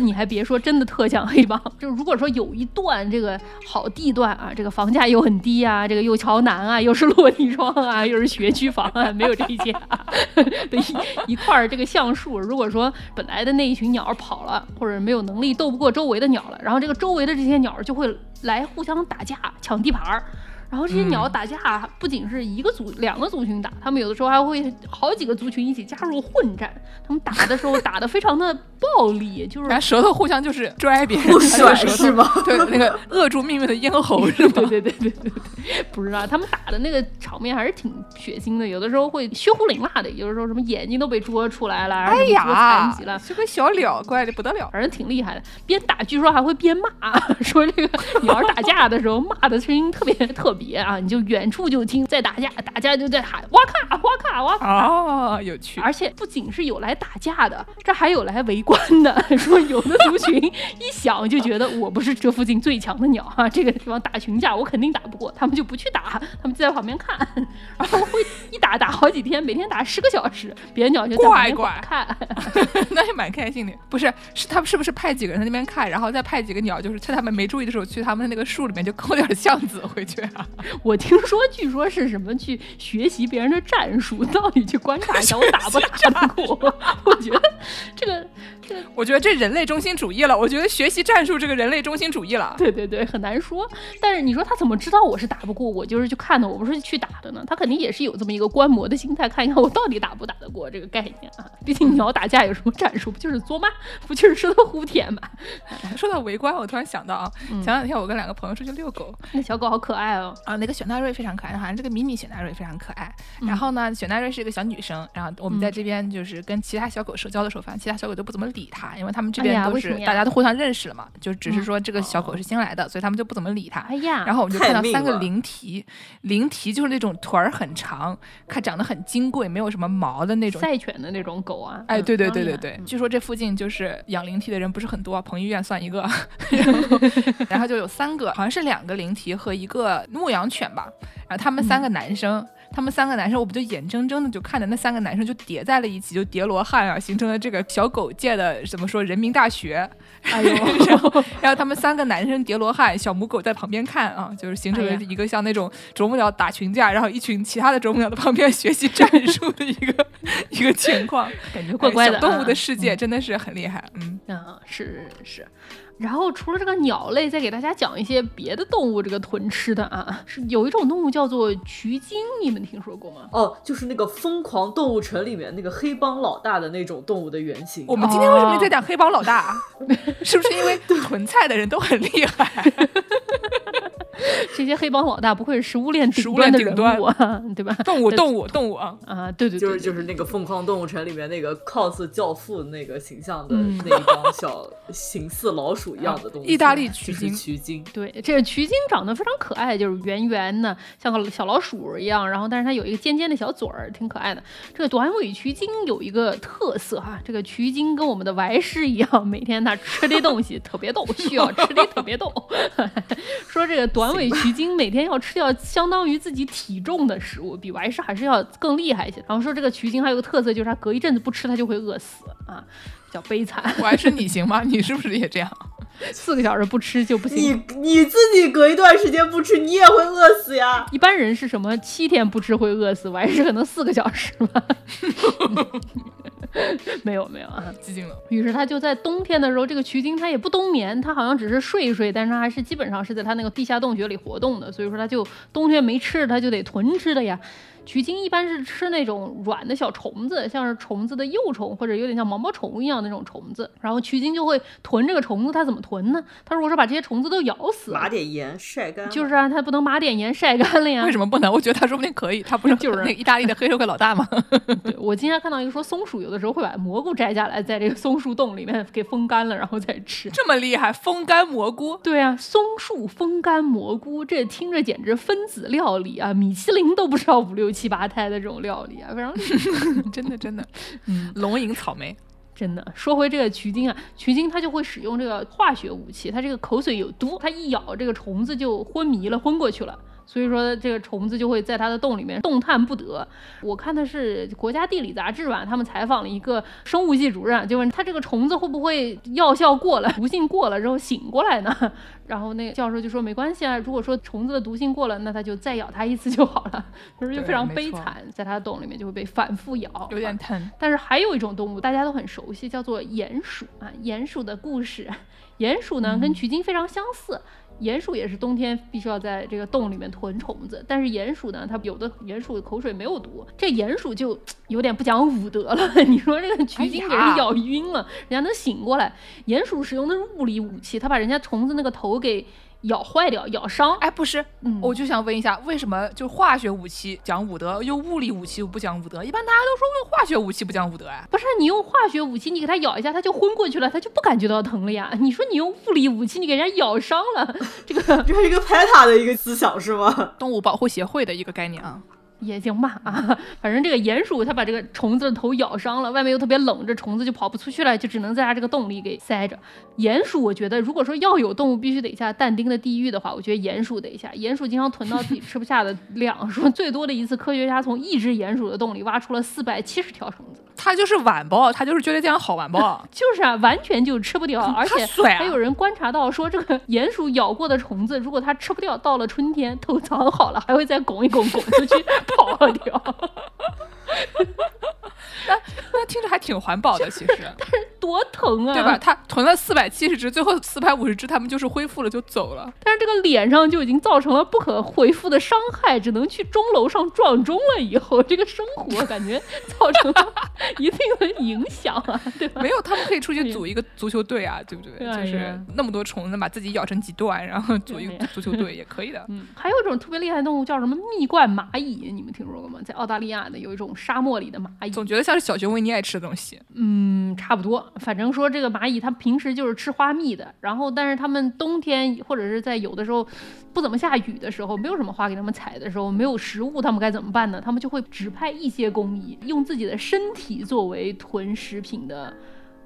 Speaker 3: 你还别说，真的特像黑帮。就如果说有一段这个好地段啊，这个房价又很低啊，这个又朝南啊，又是落地窗啊，又是学区房啊，没有这些啊的一 一块这个橡树，如果说本来的那一群鸟跑了，或者没有能力斗不过周围的鸟了，然后这个周围的这些鸟就会来互相打架抢地盘儿。然后这些鸟打架不仅是一个族、两个族群打，他们有的时候还会好几个族群一起加入混战。他们打的时候打的非常的暴力，就是
Speaker 2: 然后舌头互相就是拽别人，
Speaker 4: 甩
Speaker 2: 舌头
Speaker 4: 是吗？
Speaker 2: 对，那个扼住命运的咽喉是吗？
Speaker 3: 对对对对对对，不知道他们打的那个场面还是挺血腥的，有的时候会血呼淋辣的，有的时候什么眼睛都被啄出来了，
Speaker 2: 哎
Speaker 3: 什么啄
Speaker 2: 呀
Speaker 3: 残疾了。，
Speaker 2: 就跟小鸟怪的不得了。
Speaker 3: 反正挺厉害的，边打据说还会边骂，说这个你要是打架的时候骂的声音特别特别啊，你就远处就听在打架，打架就在喊哇咔哇咔哇咔，
Speaker 2: 哦，有趣。
Speaker 3: 而且不仅是有来打架的，这还有来围观的。说有的族群一想就觉得我不是这附近最强的鸟哈、这个地方打群架我肯定打不过，他们就不去打，他们就在旁边看，然后会一打打好几天，每天打十个小时，别的鸟就 在旁边看。
Speaker 2: 那也蛮开心的。不是，是他们是不是派几个人在那边看，然后再派几个鸟，就是趁他们没注意的时候，去他们那个树里面就抠点橡子回去啊？
Speaker 3: 我听说，据说是什么去学习别人的战术，到底去观察一下我打不打得过？我觉得这个这个
Speaker 2: 我觉得这人类中心主义了。我觉得学习战术这个人类中心主义了。
Speaker 3: 对对对，很难说。但是你说他怎么知道我是打不过，我就是去看的，我不是去打的呢？他肯定也是有这么一个观摩的心态，看一看我到底打不打得过这个概念啊。毕竟鸟打架有什么战术？不就是作吗？不就是舌头呼舔吗？
Speaker 2: 说到围观，我突然想到啊，前两天我跟两个朋友出去遛狗
Speaker 3: 那小狗好可爱哦。
Speaker 2: 啊，那个雪纳瑞非常可爱，好像这个迷你雪纳瑞非常可爱。然后呢，雪纳瑞是一个小女生，然后我们在这边就是跟其他小狗社交的时候，发现其他小狗都不怎么理它，因为他们这
Speaker 3: 哎
Speaker 2: 边都是大家都互相认识了嘛，就只是
Speaker 3: 嗯
Speaker 2: 说这个小狗是新来的，所以他们就不怎么理它。
Speaker 3: 哎呀，
Speaker 2: 然后我们就看到三个灵缇，灵缇就是那种腿儿很长，看长得很金贵，没有什么毛的那种。
Speaker 3: 赛犬的那种狗啊。
Speaker 2: 哎，
Speaker 3: 嗯
Speaker 2: 对对对对对，
Speaker 3: 嗯
Speaker 2: 据说这附近就是养灵缇的人不是很多，彭于晏算一个，然后 然后就有三个，好像是两个灵缇和一个牧羊犬吧，然后他们三个男生。他们三个男生，我不就眼睁睁的就看着那三个男生就叠在了一起，就叠罗汉啊，形成了这个小狗界的怎么说人民大学。
Speaker 3: 哎呦，
Speaker 2: 然后，然后他们三个男生叠罗汉，小母狗在旁边看啊，就是形成了一个像那种啄木鸟打群架，然后一群其他的啄木鸟在旁边学习战术的一个 一个情况。
Speaker 3: 感觉怪怪的啊。
Speaker 2: 哎小动物的世界真的是很厉害，嗯。
Speaker 3: 啊，是是。然后除了这个鸟类，再给大家讲一些别的动物这个豚吃的啊，是有一种动物叫做渠鲸，你们听说过吗？
Speaker 4: 哦，就是那个《疯狂动物城》里面那个黑帮老大的那种动物的原型。
Speaker 2: 我们今天为什么在讲黑帮老大啊？是不是因为囤菜的人都很厉害？
Speaker 3: 这些黑帮老大不愧是食物链
Speaker 2: 食物
Speaker 3: 顶端的人
Speaker 2: 链顶端
Speaker 3: 物啊，对吧？
Speaker 2: 动物，动物，动物啊！
Speaker 3: 啊，对对对，
Speaker 4: 就是就是那个《疯狂动物城》里面那个 cos 教父那个形象的
Speaker 3: 嗯
Speaker 4: 那一帮小形似老鼠一样的东西，
Speaker 2: 意大利
Speaker 4: 就是
Speaker 2: 取经
Speaker 4: 取经。
Speaker 3: 对，这个渠鲸长得非常可爱，就是圆圆的，像个小老鼠一样，然后但是它有一个尖尖的小嘴儿，挺可爱的。这个短尾渠鲸有一个特色哈，这个渠鲸跟我们的白狮一样，每天它吃的东西特别逗，需要吃的特别逗。说这个短尾渠鲸每天要吃掉相当于自己体重的食物，比白狮还是要更厉害一些。然后说这个渠鲸还有个特色，就是它隔一阵子不吃，它就会饿死啊，比较悲惨，
Speaker 2: 我还是你行吗？你是不是也这样？
Speaker 3: 四个小时不吃就不
Speaker 4: 你
Speaker 3: 行。
Speaker 4: 你你自己隔一段时间不吃，你也会饿死呀。
Speaker 3: 一般人是什么七天不吃会饿死，我还是可能四个小时吧。没有没有啊，
Speaker 2: 寂静了。
Speaker 3: 于是他就在冬天的时候，这个渠鲸它也不冬眠，它好像只是睡一睡，但是它还是基本上是在它那个地下洞穴里活动的，所以说它就冬天没吃，它就得囤吃的呀。渠鲸一般是吃那种软的小虫子，像是虫子的幼虫或者有点像毛毛虫一样那种虫子，然后渠鲸就会囤这个虫子。它怎么囤呢？它如果说把这些虫子都咬死，
Speaker 4: 码点盐晒干，
Speaker 3: 就是啊，它不能抹点盐晒干了呀。
Speaker 2: 为什么不能？我觉得它说不定可以。它不是
Speaker 3: 就是
Speaker 2: 那个意大利的黑社会老大吗？
Speaker 3: 对我今天看到一个说松鼠有的时候会把蘑菇摘下来，在这个松树洞里面给风干了，然后再吃。
Speaker 2: 这么厉害，风干蘑菇。
Speaker 3: 对啊，松树风干蘑菇，这听着简直分子料理啊！米其林都不知道五六七八胎的这种料理啊，非常 厉害。
Speaker 2: 真的真的，
Speaker 3: 嗯，
Speaker 2: 龙吟草莓。
Speaker 3: 真的。说回这个渠鲸啊，渠鲸它就会使用这个化学武器，它这个口水有毒，它一咬这个虫子就昏迷了，昏过去了。所以说，这个虫子就会在它的洞里面动弹不得。我看的是国家地理杂志吧，他们采访了一个生物系主任，就问他这个虫子会不会药效过了、毒性过了之后醒过来呢？然后那个教授就说没关系啊，如果说虫子的毒性过了，那他就再咬它一次就好了。就是就非常悲惨，在它的洞里面就会被反复咬，
Speaker 2: 有点疼。
Speaker 3: 但是还有一种动物大家都很熟悉，叫做鼹鼠啊。鼹鼠的故事，鼹鼠呢跟取经非常相似，鼹鼠也是冬天必须要在这个洞里面囤虫子，但是鼹鼠呢，它有的鼹鼠的口水没有毒，这鼹鼠就有点不讲武德了。你说这个橘精给人咬晕了，人家能醒过来。鼹鼠使用的是物理武器，它把人家虫子那个头给。咬坏掉，咬伤。
Speaker 2: 哎，不是，我就想问一下，为什么就化学武器讲武德，用物理武器不讲武德？一般大家都说用化学武器不讲武德哎。
Speaker 3: 不是，你用化学武器，你给它咬一下，它就昏过去了，它就不感觉到疼了呀。你说你用物理武器，你给人家咬伤了，这个
Speaker 4: 这是一个拍塔的一个思想是吗？
Speaker 2: 动物保护协会的一个概念啊。
Speaker 3: 也行吧啊，反正这个鼹鼠它把这个虫子的头咬伤了，外面又特别冷，这虫子就跑不出去了，就只能在它这个洞里给塞着。鼹鼠，我觉得如果说要有动物必须得下但丁的地狱的话，我觉得鼹鼠得下。鼹鼠经常囤到自己吃不下的量，说 最多的一次，科学家从一只鼹鼠的洞里挖出了四百七十条虫子。
Speaker 2: 它就是晚报，它就是觉得这样好晚报，
Speaker 3: 就是啊，完全就吃不掉，而且还有人观察到说，这个鼹鼠咬过的虫子，如果它吃不掉，到了春天偷藏好了，还会再拱一拱，拱出去跑掉。
Speaker 2: 那那听着还挺环保的，其实，
Speaker 3: 但是多疼啊，
Speaker 2: 对吧？他囤了四百七十只，最后四百五十只，他们就是恢复了就走了。
Speaker 3: 但是这个脸上就已经造成了不可恢复的伤害，只能去钟楼上撞钟了。以后这个生活 感觉造成了一定的影响啊，对吧？
Speaker 2: 没有，他们可以出去组一个足球队啊，对不对？就是那么多虫子，把自己咬成几段，然后组一个足球队也可以的。
Speaker 3: 嗯，还有一种特别厉害的动物叫什么蜜罐蚂蚁，你们听说过吗？在澳大利亚的有一种沙漠里的蚂蚁，
Speaker 2: 总觉得像是。小熊维尼爱吃的东西，
Speaker 3: 嗯，差不多。反正说这个蚂蚁，它平时就是吃花蜜的。然后，但是它们冬天或者是在有的时候不怎么下雨的时候，没有什么花给它们采的时候，没有食物，它们该怎么办呢？它们就会指派一些工蚁，用自己的身体作为囤食品的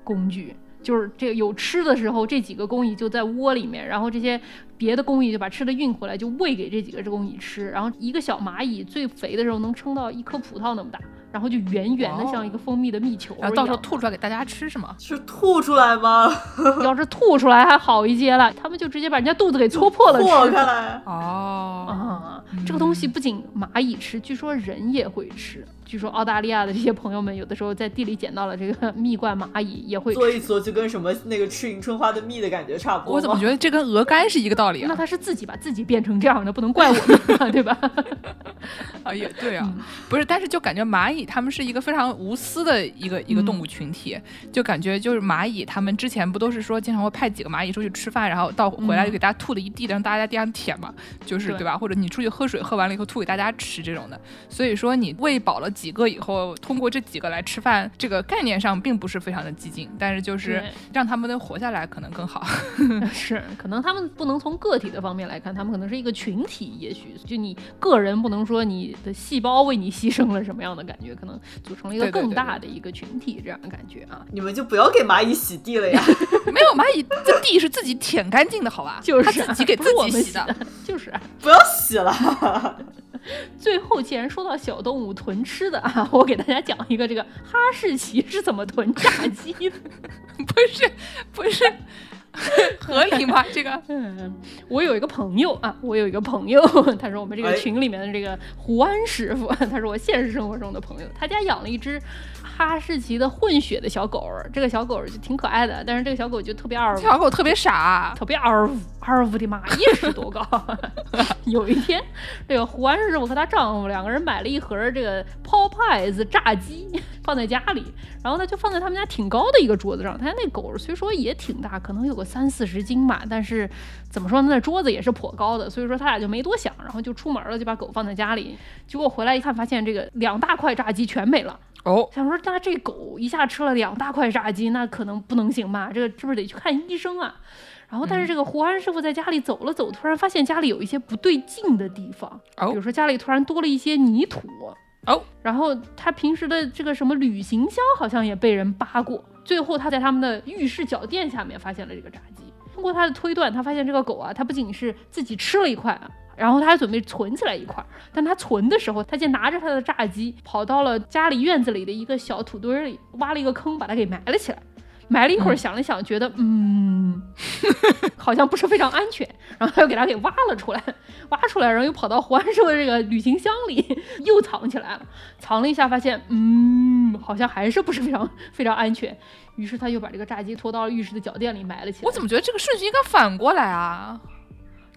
Speaker 3: 工具。就是这有吃的时候，这几个工蚁就在窝里面，然后这些别的工蚁就把吃的运回来，就喂给这几个工蚁吃。然后一个小蚂蚁最肥的时候能撑到一颗葡萄那么大。然后就圆圆的，像一个蜂蜜的蜜球，
Speaker 2: 然后到时候吐出来给大家吃是吗？
Speaker 4: 是吐出来吗？
Speaker 3: 要是吐出来还好一些了，他们就直接把人家肚子给戳破了吃。
Speaker 4: 破开来
Speaker 2: 哦
Speaker 3: 啊！这个东西不仅蚂蚁吃，据说人也会吃。据说澳大利亚的这些朋友们，有的时候在地里捡到了这个 蜜罐蚂蚁，也会
Speaker 4: 做一做，就跟什么那个吃迎春花的蜜的感觉差不多。
Speaker 2: 我怎么觉得这跟鹅肝是一个道理啊？
Speaker 3: 那他是自己把自己变成这样的，不能怪我们，对吧？
Speaker 2: 啊，也对啊，不是，但是就感觉蚂蚁它们是一个非常无私的一个一个动物群体，就感觉就是蚂蚁它们之前不都是说经常会派几个蚂蚁出去吃饭，然后到回来就给大家吐的一地，让大家在地上舔嘛，就是对吧？或者你出去喝水，喝完了以后吐给大家吃这种的。所以说你喂饱了。几个以后通过这几个来吃饭，这个概念上并不是非常的激进，但是就是让他们能活下来可能更好。
Speaker 3: 是，可能他们不能从个体的方面来看，他们可能是一个群体。也许就你个人不能说你的细胞为你牺牲了什么样的感觉，可能组成了一个更大的一个群体这样的感觉啊。
Speaker 4: 你们就不要给蚂蚁洗地了呀！
Speaker 2: 没有蚂蚁这地是自己舔干净的，好吧？
Speaker 3: 就是
Speaker 2: 自己给 自己洗
Speaker 3: 的，就是
Speaker 4: 不要洗了。
Speaker 3: 最后，既然说到小动物囤吃的啊，我给大家讲一个这个哈士奇是怎么囤炸鸡的。
Speaker 2: 不是，不是，合理吗？这个，
Speaker 3: 嗯，我有一个朋友啊，我有一个朋友，他是我们这个群里面的这个胡安师傅，他是我现实生活中的朋友，他家养了一只。哈士奇的混血的小狗，这个小狗就挺可爱的，但是这个小狗就特别二。
Speaker 2: 小狗特别傻，
Speaker 3: 特别二五二五的妈，一尺多高。有一天，这个胡安师傅和她丈夫两个人买了一盒这个 Popeyes 炸鸡，放在家里，然后呢就放在他们家挺高的一个桌子上。他家那狗虽说也挺大，可能有个三四十斤吧，但是怎么说呢，那桌子也是颇高的，所以说他俩就没多想，然后就出门了，就把狗放在家里。结果回来一看，发现这个两大块炸鸡全没了。
Speaker 2: 哦，
Speaker 3: 想说那这狗一下吃了两大块炸鸡，那可能不能行吧？这个是不是得去看医生啊？然后，但是这个胡安师傅在家里走了走，突然发现家里有一些不对劲的地方，比如说家里突然多了一些泥土。
Speaker 2: 哦，
Speaker 3: 然后他平时的这个什么旅行箱好像也被人扒过。最后他在他们的浴室脚垫下面发现了这个炸鸡。通过他的推断，他发现这个狗啊，它不仅是自己吃了一块啊。然后他还准备存起来一块，但他存的时候，他竟拿着他的炸鸡跑到了家里院子里的一个小土堆里，挖了一个坑，把它给埋了起来。埋了一会儿，想了想，觉得嗯，好像不是非常安全，然后他又给它给挖了出来，挖出来，然后又跑到胡安师傅的这个旅行箱里又藏起来了。藏了一下，发现嗯，好像还是不是非常非常安全。于是他又把这个炸鸡拖到了浴室的脚垫里埋了起来。
Speaker 2: 我怎么觉得这个顺序应该反过来啊？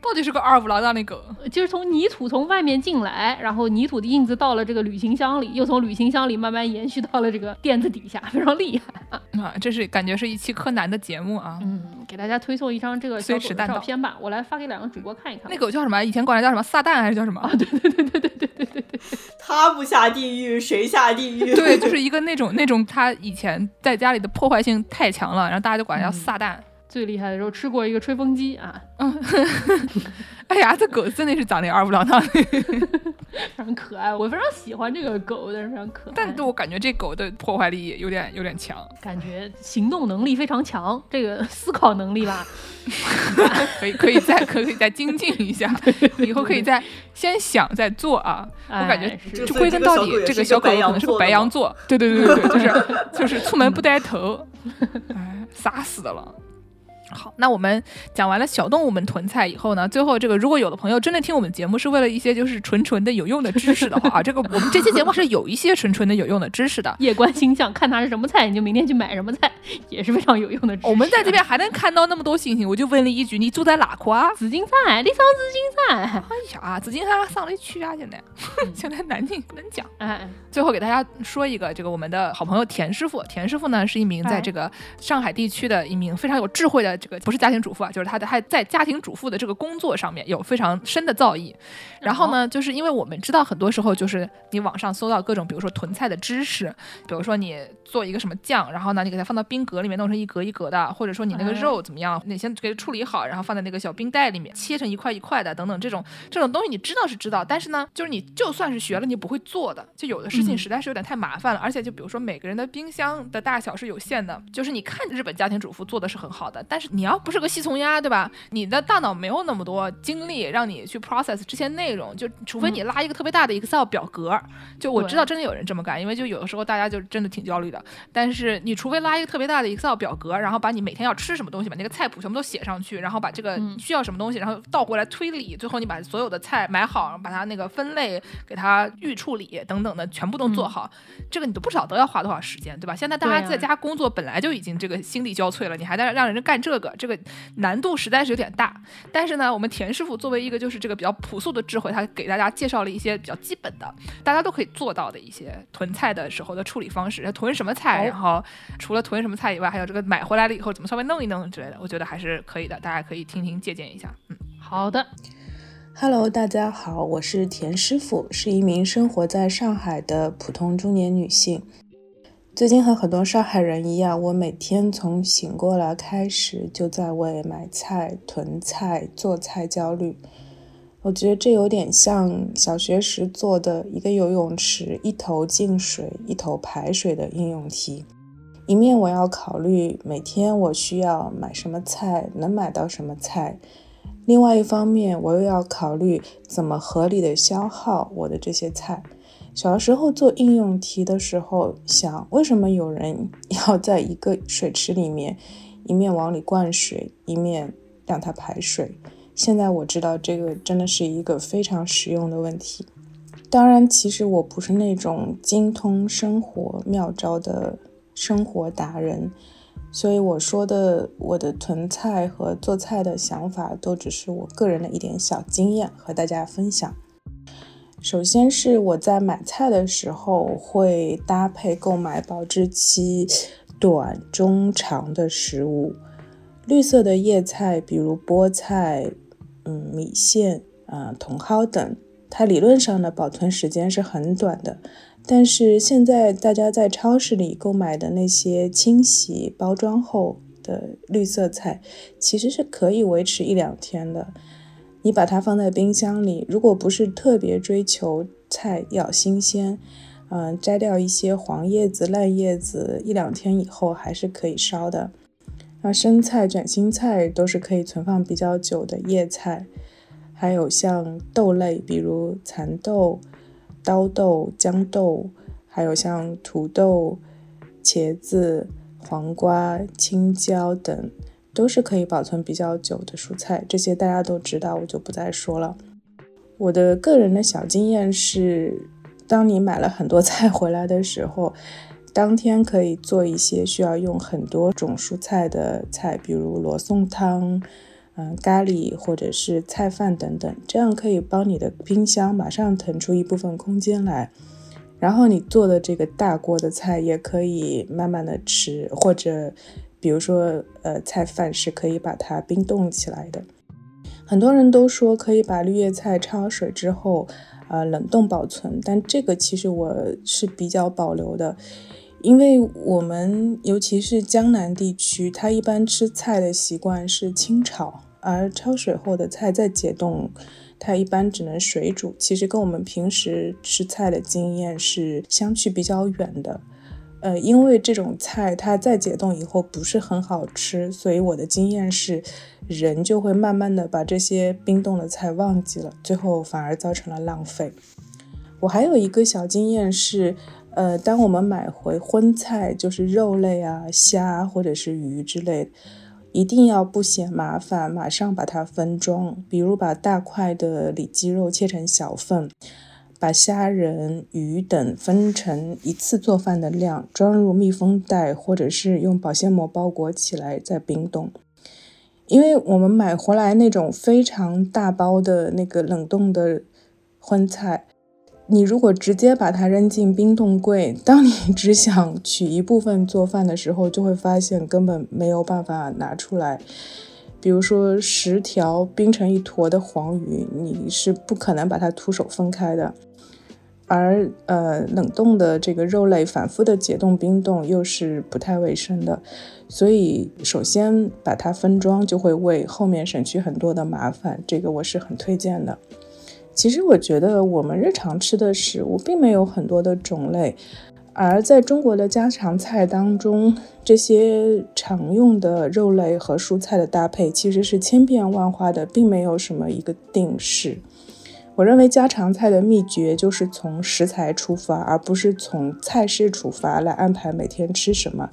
Speaker 2: 到底是个二五郎当的狗，
Speaker 3: 就是从泥土从外面进来，然后泥土的印子到了这个旅行箱里，又从旅行箱里慢慢延续到了这个垫子底下，非常厉害
Speaker 2: 啊！这是感觉是一期柯南的节目啊。
Speaker 3: 嗯，给大家推送一张这个小狗的照片吧，我来发给两个主播看一看。
Speaker 2: 那狗叫什么？以前管它叫什么？撒旦还是叫什么？
Speaker 3: 啊，对对对对对对对对对。
Speaker 4: 他不下地狱谁下地狱？
Speaker 2: 对，就是一个那种那种他以前在家里的破坏性太强了，然后大家就管它叫撒旦。
Speaker 3: 最厉害的时候吃过一个吹风机啊，嗯，
Speaker 2: 哎呀，这狗真的是长得二不两当，
Speaker 3: 非常可爱，我非常喜欢这个狗，但是非常可爱。
Speaker 2: 但是我感觉这狗的破坏力有点有点强，
Speaker 3: 感觉行动能力非常强，这个思考能力吧，
Speaker 2: 可以可以再可以再精进一下，以后可以再先想再做啊。我感觉就归根到底，这个小狗可能是个白羊座，对对对对对，就是就是出门不带头，哎，傻死的了。好，那我们讲完了小动物们囤菜以后呢，最后这个如果有的朋友真的听我们节目是为了一些就是纯纯的有用的知识的话 啊，这个我们这期节目是有一些纯纯的有用的知识的。
Speaker 3: 夜观星象，看它是什么菜，你就明天去买什么菜，也是非常有用的。
Speaker 2: 我们在这边还能看到那么多星星，我就问了一句：你住在哪块啊？
Speaker 3: 紫金山，你上紫金山？
Speaker 2: 哎呀，紫金山上得去啊！现在 现在南京不能讲。哎，最后给大家说一个，这个我们的好朋友田师傅，田师傅呢是一名在这个上海地区的一名非常有智慧的这个不是家庭主妇啊。就是他的，他在家庭主妇的这个工作上面有非常深的造诣。然后呢，就是因为我们知道，很多时候就是你网上搜到各种，比如说囤菜的知识，比如说你做一个什么酱，然后呢，你给它放到冰格里面弄成一格一格的，或者说你那个肉怎么样，你先给它处理好，然后放在那个小冰袋里面，切成一块一块的，等等这种这种东西，你知道是知道，但是呢，就是你就算是学了，你不会做的，就有的事情实在是有点太麻烦了。而且就比如说每个人的冰箱的大小是有限的，就是你看日本家庭主妇做的是很好的，但是你要不是个细从鸭，对吧？你的大脑没有那么多精力让你去 process 这些内容，就除非你拉一个特别大的 Excel 表格。就我知道真的有人这么干，因为就有的时候大家就真的挺焦虑的。但是你除非拉一个特别大的 Excel 表格，然后把你每天要吃什么东西，把那个菜谱全部都写上去，然后把这个需要什么东西，然后倒过来推理，最后你把所有的菜买好，把它那个分类，给它预处理等等的全部都做好，这个你都不晓得要花多少时间，对吧？现在大家在家工作本来就已经这个心力交瘁了，你还在让人家干这个，这个难度实在是有点大。但是呢，我们田师傅作为一个就是这个比较朴素的智慧，他给大家介绍了一些比较基本的，大家都可以做到的一些囤菜的时候的处理方式。囤什么菜，然后除了囤什么菜以外，还有这个买回来了以后怎么稍微弄一弄之类的，我觉得还是可以的，大家可以听听借鉴一下。嗯，
Speaker 3: 好的。
Speaker 5: Hello，大家好，我是田师傅，是一名生活在上海的普通中年女性。最近和很多上海人一样，我每天从醒过来开始就在为买菜、囤菜、做菜焦虑。我觉得这有点像小学时做的一个游泳池，一头进水，一头排水的应用题。一面我要考虑每天我需要买什么菜，能买到什么菜；另外一方面，我又要考虑怎么合理的消耗我的这些菜。小时候做应用题的时候，想为什么有人 要在一个水池里面一面往里灌水，一面让它排水？现在我知道这个真的是一个非常实用的问题。当然，其实我不是那种精通生活妙招的生活达人，所以我说的我的囤菜和做菜的想法，都只是我个人的一点小经验和大家分享。首先是我在买菜的时候会搭配购买保质期短、中、长的食物。绿色的叶菜，比如菠菜、嗯米线、啊茼蒿等，它理论上的保存时间是很短的。但是现在大家在超市里购买的那些清洗包装后的绿色菜，其实是可以维持一两天的。你把它放在冰箱里，如果不是特别追求菜要新鲜，嗯，摘掉一些黄叶子、烂叶子，一两天以后还是可以烧的。那生菜、卷心菜都是可以存放比较久的叶菜，还有像豆类，比如蚕豆、刀豆、豇豆，还有像土豆、茄子、黄瓜、青椒等。都是可以保存比较久的蔬菜，这些大家都知道，我就不再说了。我的个人的小经验是，当你买了很多菜回来的时候，当天可以做一些需要用很多种蔬菜的菜，比如罗宋汤，嗯咖喱或者是菜饭等等，这样可以帮你的冰箱马上腾出一部分空间来。然后你做的这个大锅的菜也可以慢慢的吃，或者比如说呃菜饭是可以把它冰冻起来的。很多人都说可以把绿叶菜焯水之后，呃冷冻保存，但这个其实我是比较保留的，因为我们尤其是江南地区，它一般吃菜的习惯是清炒，而焯水后的菜再解冻。它一般只能水煮，其实跟我们平时吃菜的经验是相去比较远的。呃，因为这种菜它再解冻以后不是很好吃，所以我的经验是，人就会慢慢的把这些冰冻的菜忘记了，最后反而造成了浪费。我还有一个小经验是，呃，当我们买回荤菜，就是肉类啊、虾或者是鱼之类。一定要不嫌麻烦，马上把它分装。比如把大块的里脊肉切成小份，把虾仁、鱼等分成一次做饭的量，装入密封袋，或者是用保鲜膜包裹起来再冰冻。因为我们买回来那种非常大包的那个冷冻的荤菜。你如果直接把它扔进冰冻柜，当你 只想取一部分做饭的时候，就会发现根本没有办法拿出来。比如说十条冰成一坨的黄鱼，你是不可能把它徒手分开的。而呃冷冻的这个肉类反复的解冻冰冻又是不太卫生的，所以首先把它分装就会为后面省去很多的麻烦，这个我是很推荐的。其实我觉得我们日常吃的食物并没有很多的种类，而在中国的家常菜当中，这些常用的肉类和蔬菜的搭配其实是千变万化的，并没有什么一个定式。我认为家常菜的秘诀就是从食材出发，而不是从菜式出发来安排每天吃什么。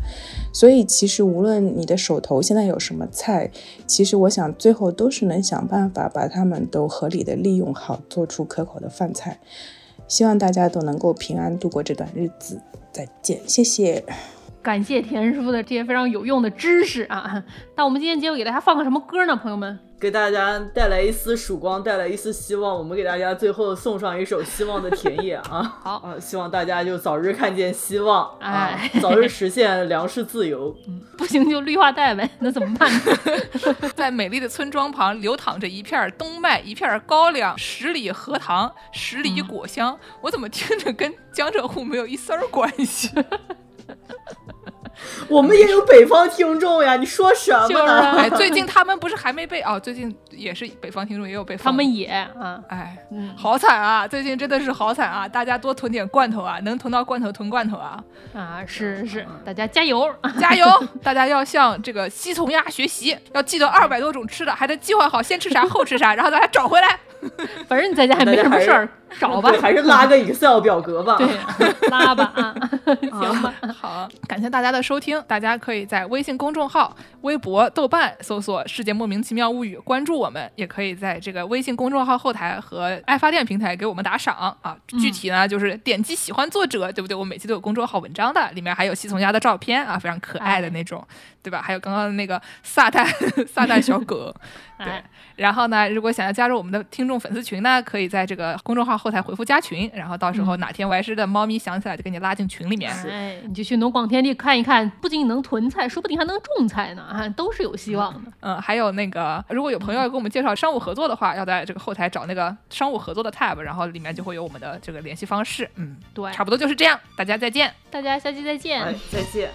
Speaker 5: 所以，其实无论你的手头现在有什么菜，其实我想最后都是能想办法把它们都合理的利用好，做出可口的饭菜。希望大家都能够平安度过这段日子。再见，谢谢。
Speaker 3: 感谢田师傅的这些非常有用的知识啊！那我们今天节目给大家放个什么歌呢，朋友们？
Speaker 4: 给大家带来一丝曙光，带来一丝希望。我们给大家最后送上一首《希望的田野》啊！
Speaker 3: 好
Speaker 4: 啊，希望大家就早日看见希望啊，早日实现粮食自由。
Speaker 3: 不行就绿化带呗，那怎么办？
Speaker 2: 在美丽的村庄旁流淌着一片冬麦，一片高粱，十里荷塘，十里果香。我怎么听着跟江浙沪没有一丝儿关系？
Speaker 4: 我们也有北方听众呀，你说什么呢？
Speaker 2: 哎，最近他们不是还没被哦？最近也是北方听众也有被
Speaker 3: 他们也啊，
Speaker 2: 哎，好惨啊！最近真的是好惨啊！大家多囤点罐头啊，能囤到罐头囤罐头啊！
Speaker 3: 啊，是是，大家加油
Speaker 2: 加油！大家要向这个西从鸭学习，要记得二百多种吃的，还得计划好先吃啥后吃啥，然后大家找回来。
Speaker 3: 反正你在家也没什么事儿，找吧，
Speaker 4: 还是拉个 Excel 表格吧。
Speaker 3: 对，拉吧啊，行吧。
Speaker 2: 好，感谢大家的收听，大家可以在微信公众号、微博、豆瓣搜索“世界莫名其妙物语”，关注我们，也可以在这个微信公众号后台和爱发电平台给我们打赏啊。具体呢，就是点击喜欢作者，对不对？我每期都有公众号文章的，里面还有西从家的照片啊，非常可爱的那种，对吧？还有刚刚的那个撒旦撒旦小狗，对。然后呢，如果想要加入我们的听众粉丝群呢，可以在这个公众号后台回复加群，然后到时候哪天我师的猫咪想起来就给你拉进群里面。
Speaker 3: 哎，你就去农广天地看一看，不仅能囤菜，说不定还能种菜呢，啊，都是有希望的。
Speaker 2: 嗯，还有那个，如果有朋友要给我们介绍商务合作的话，要在这个后台找那个商务合作的 tab，然后里面就会有我们的这个联系方式。嗯，
Speaker 3: 对，
Speaker 2: 差不多就是这样，大家再见，
Speaker 3: 大家下期再见，
Speaker 4: 再见。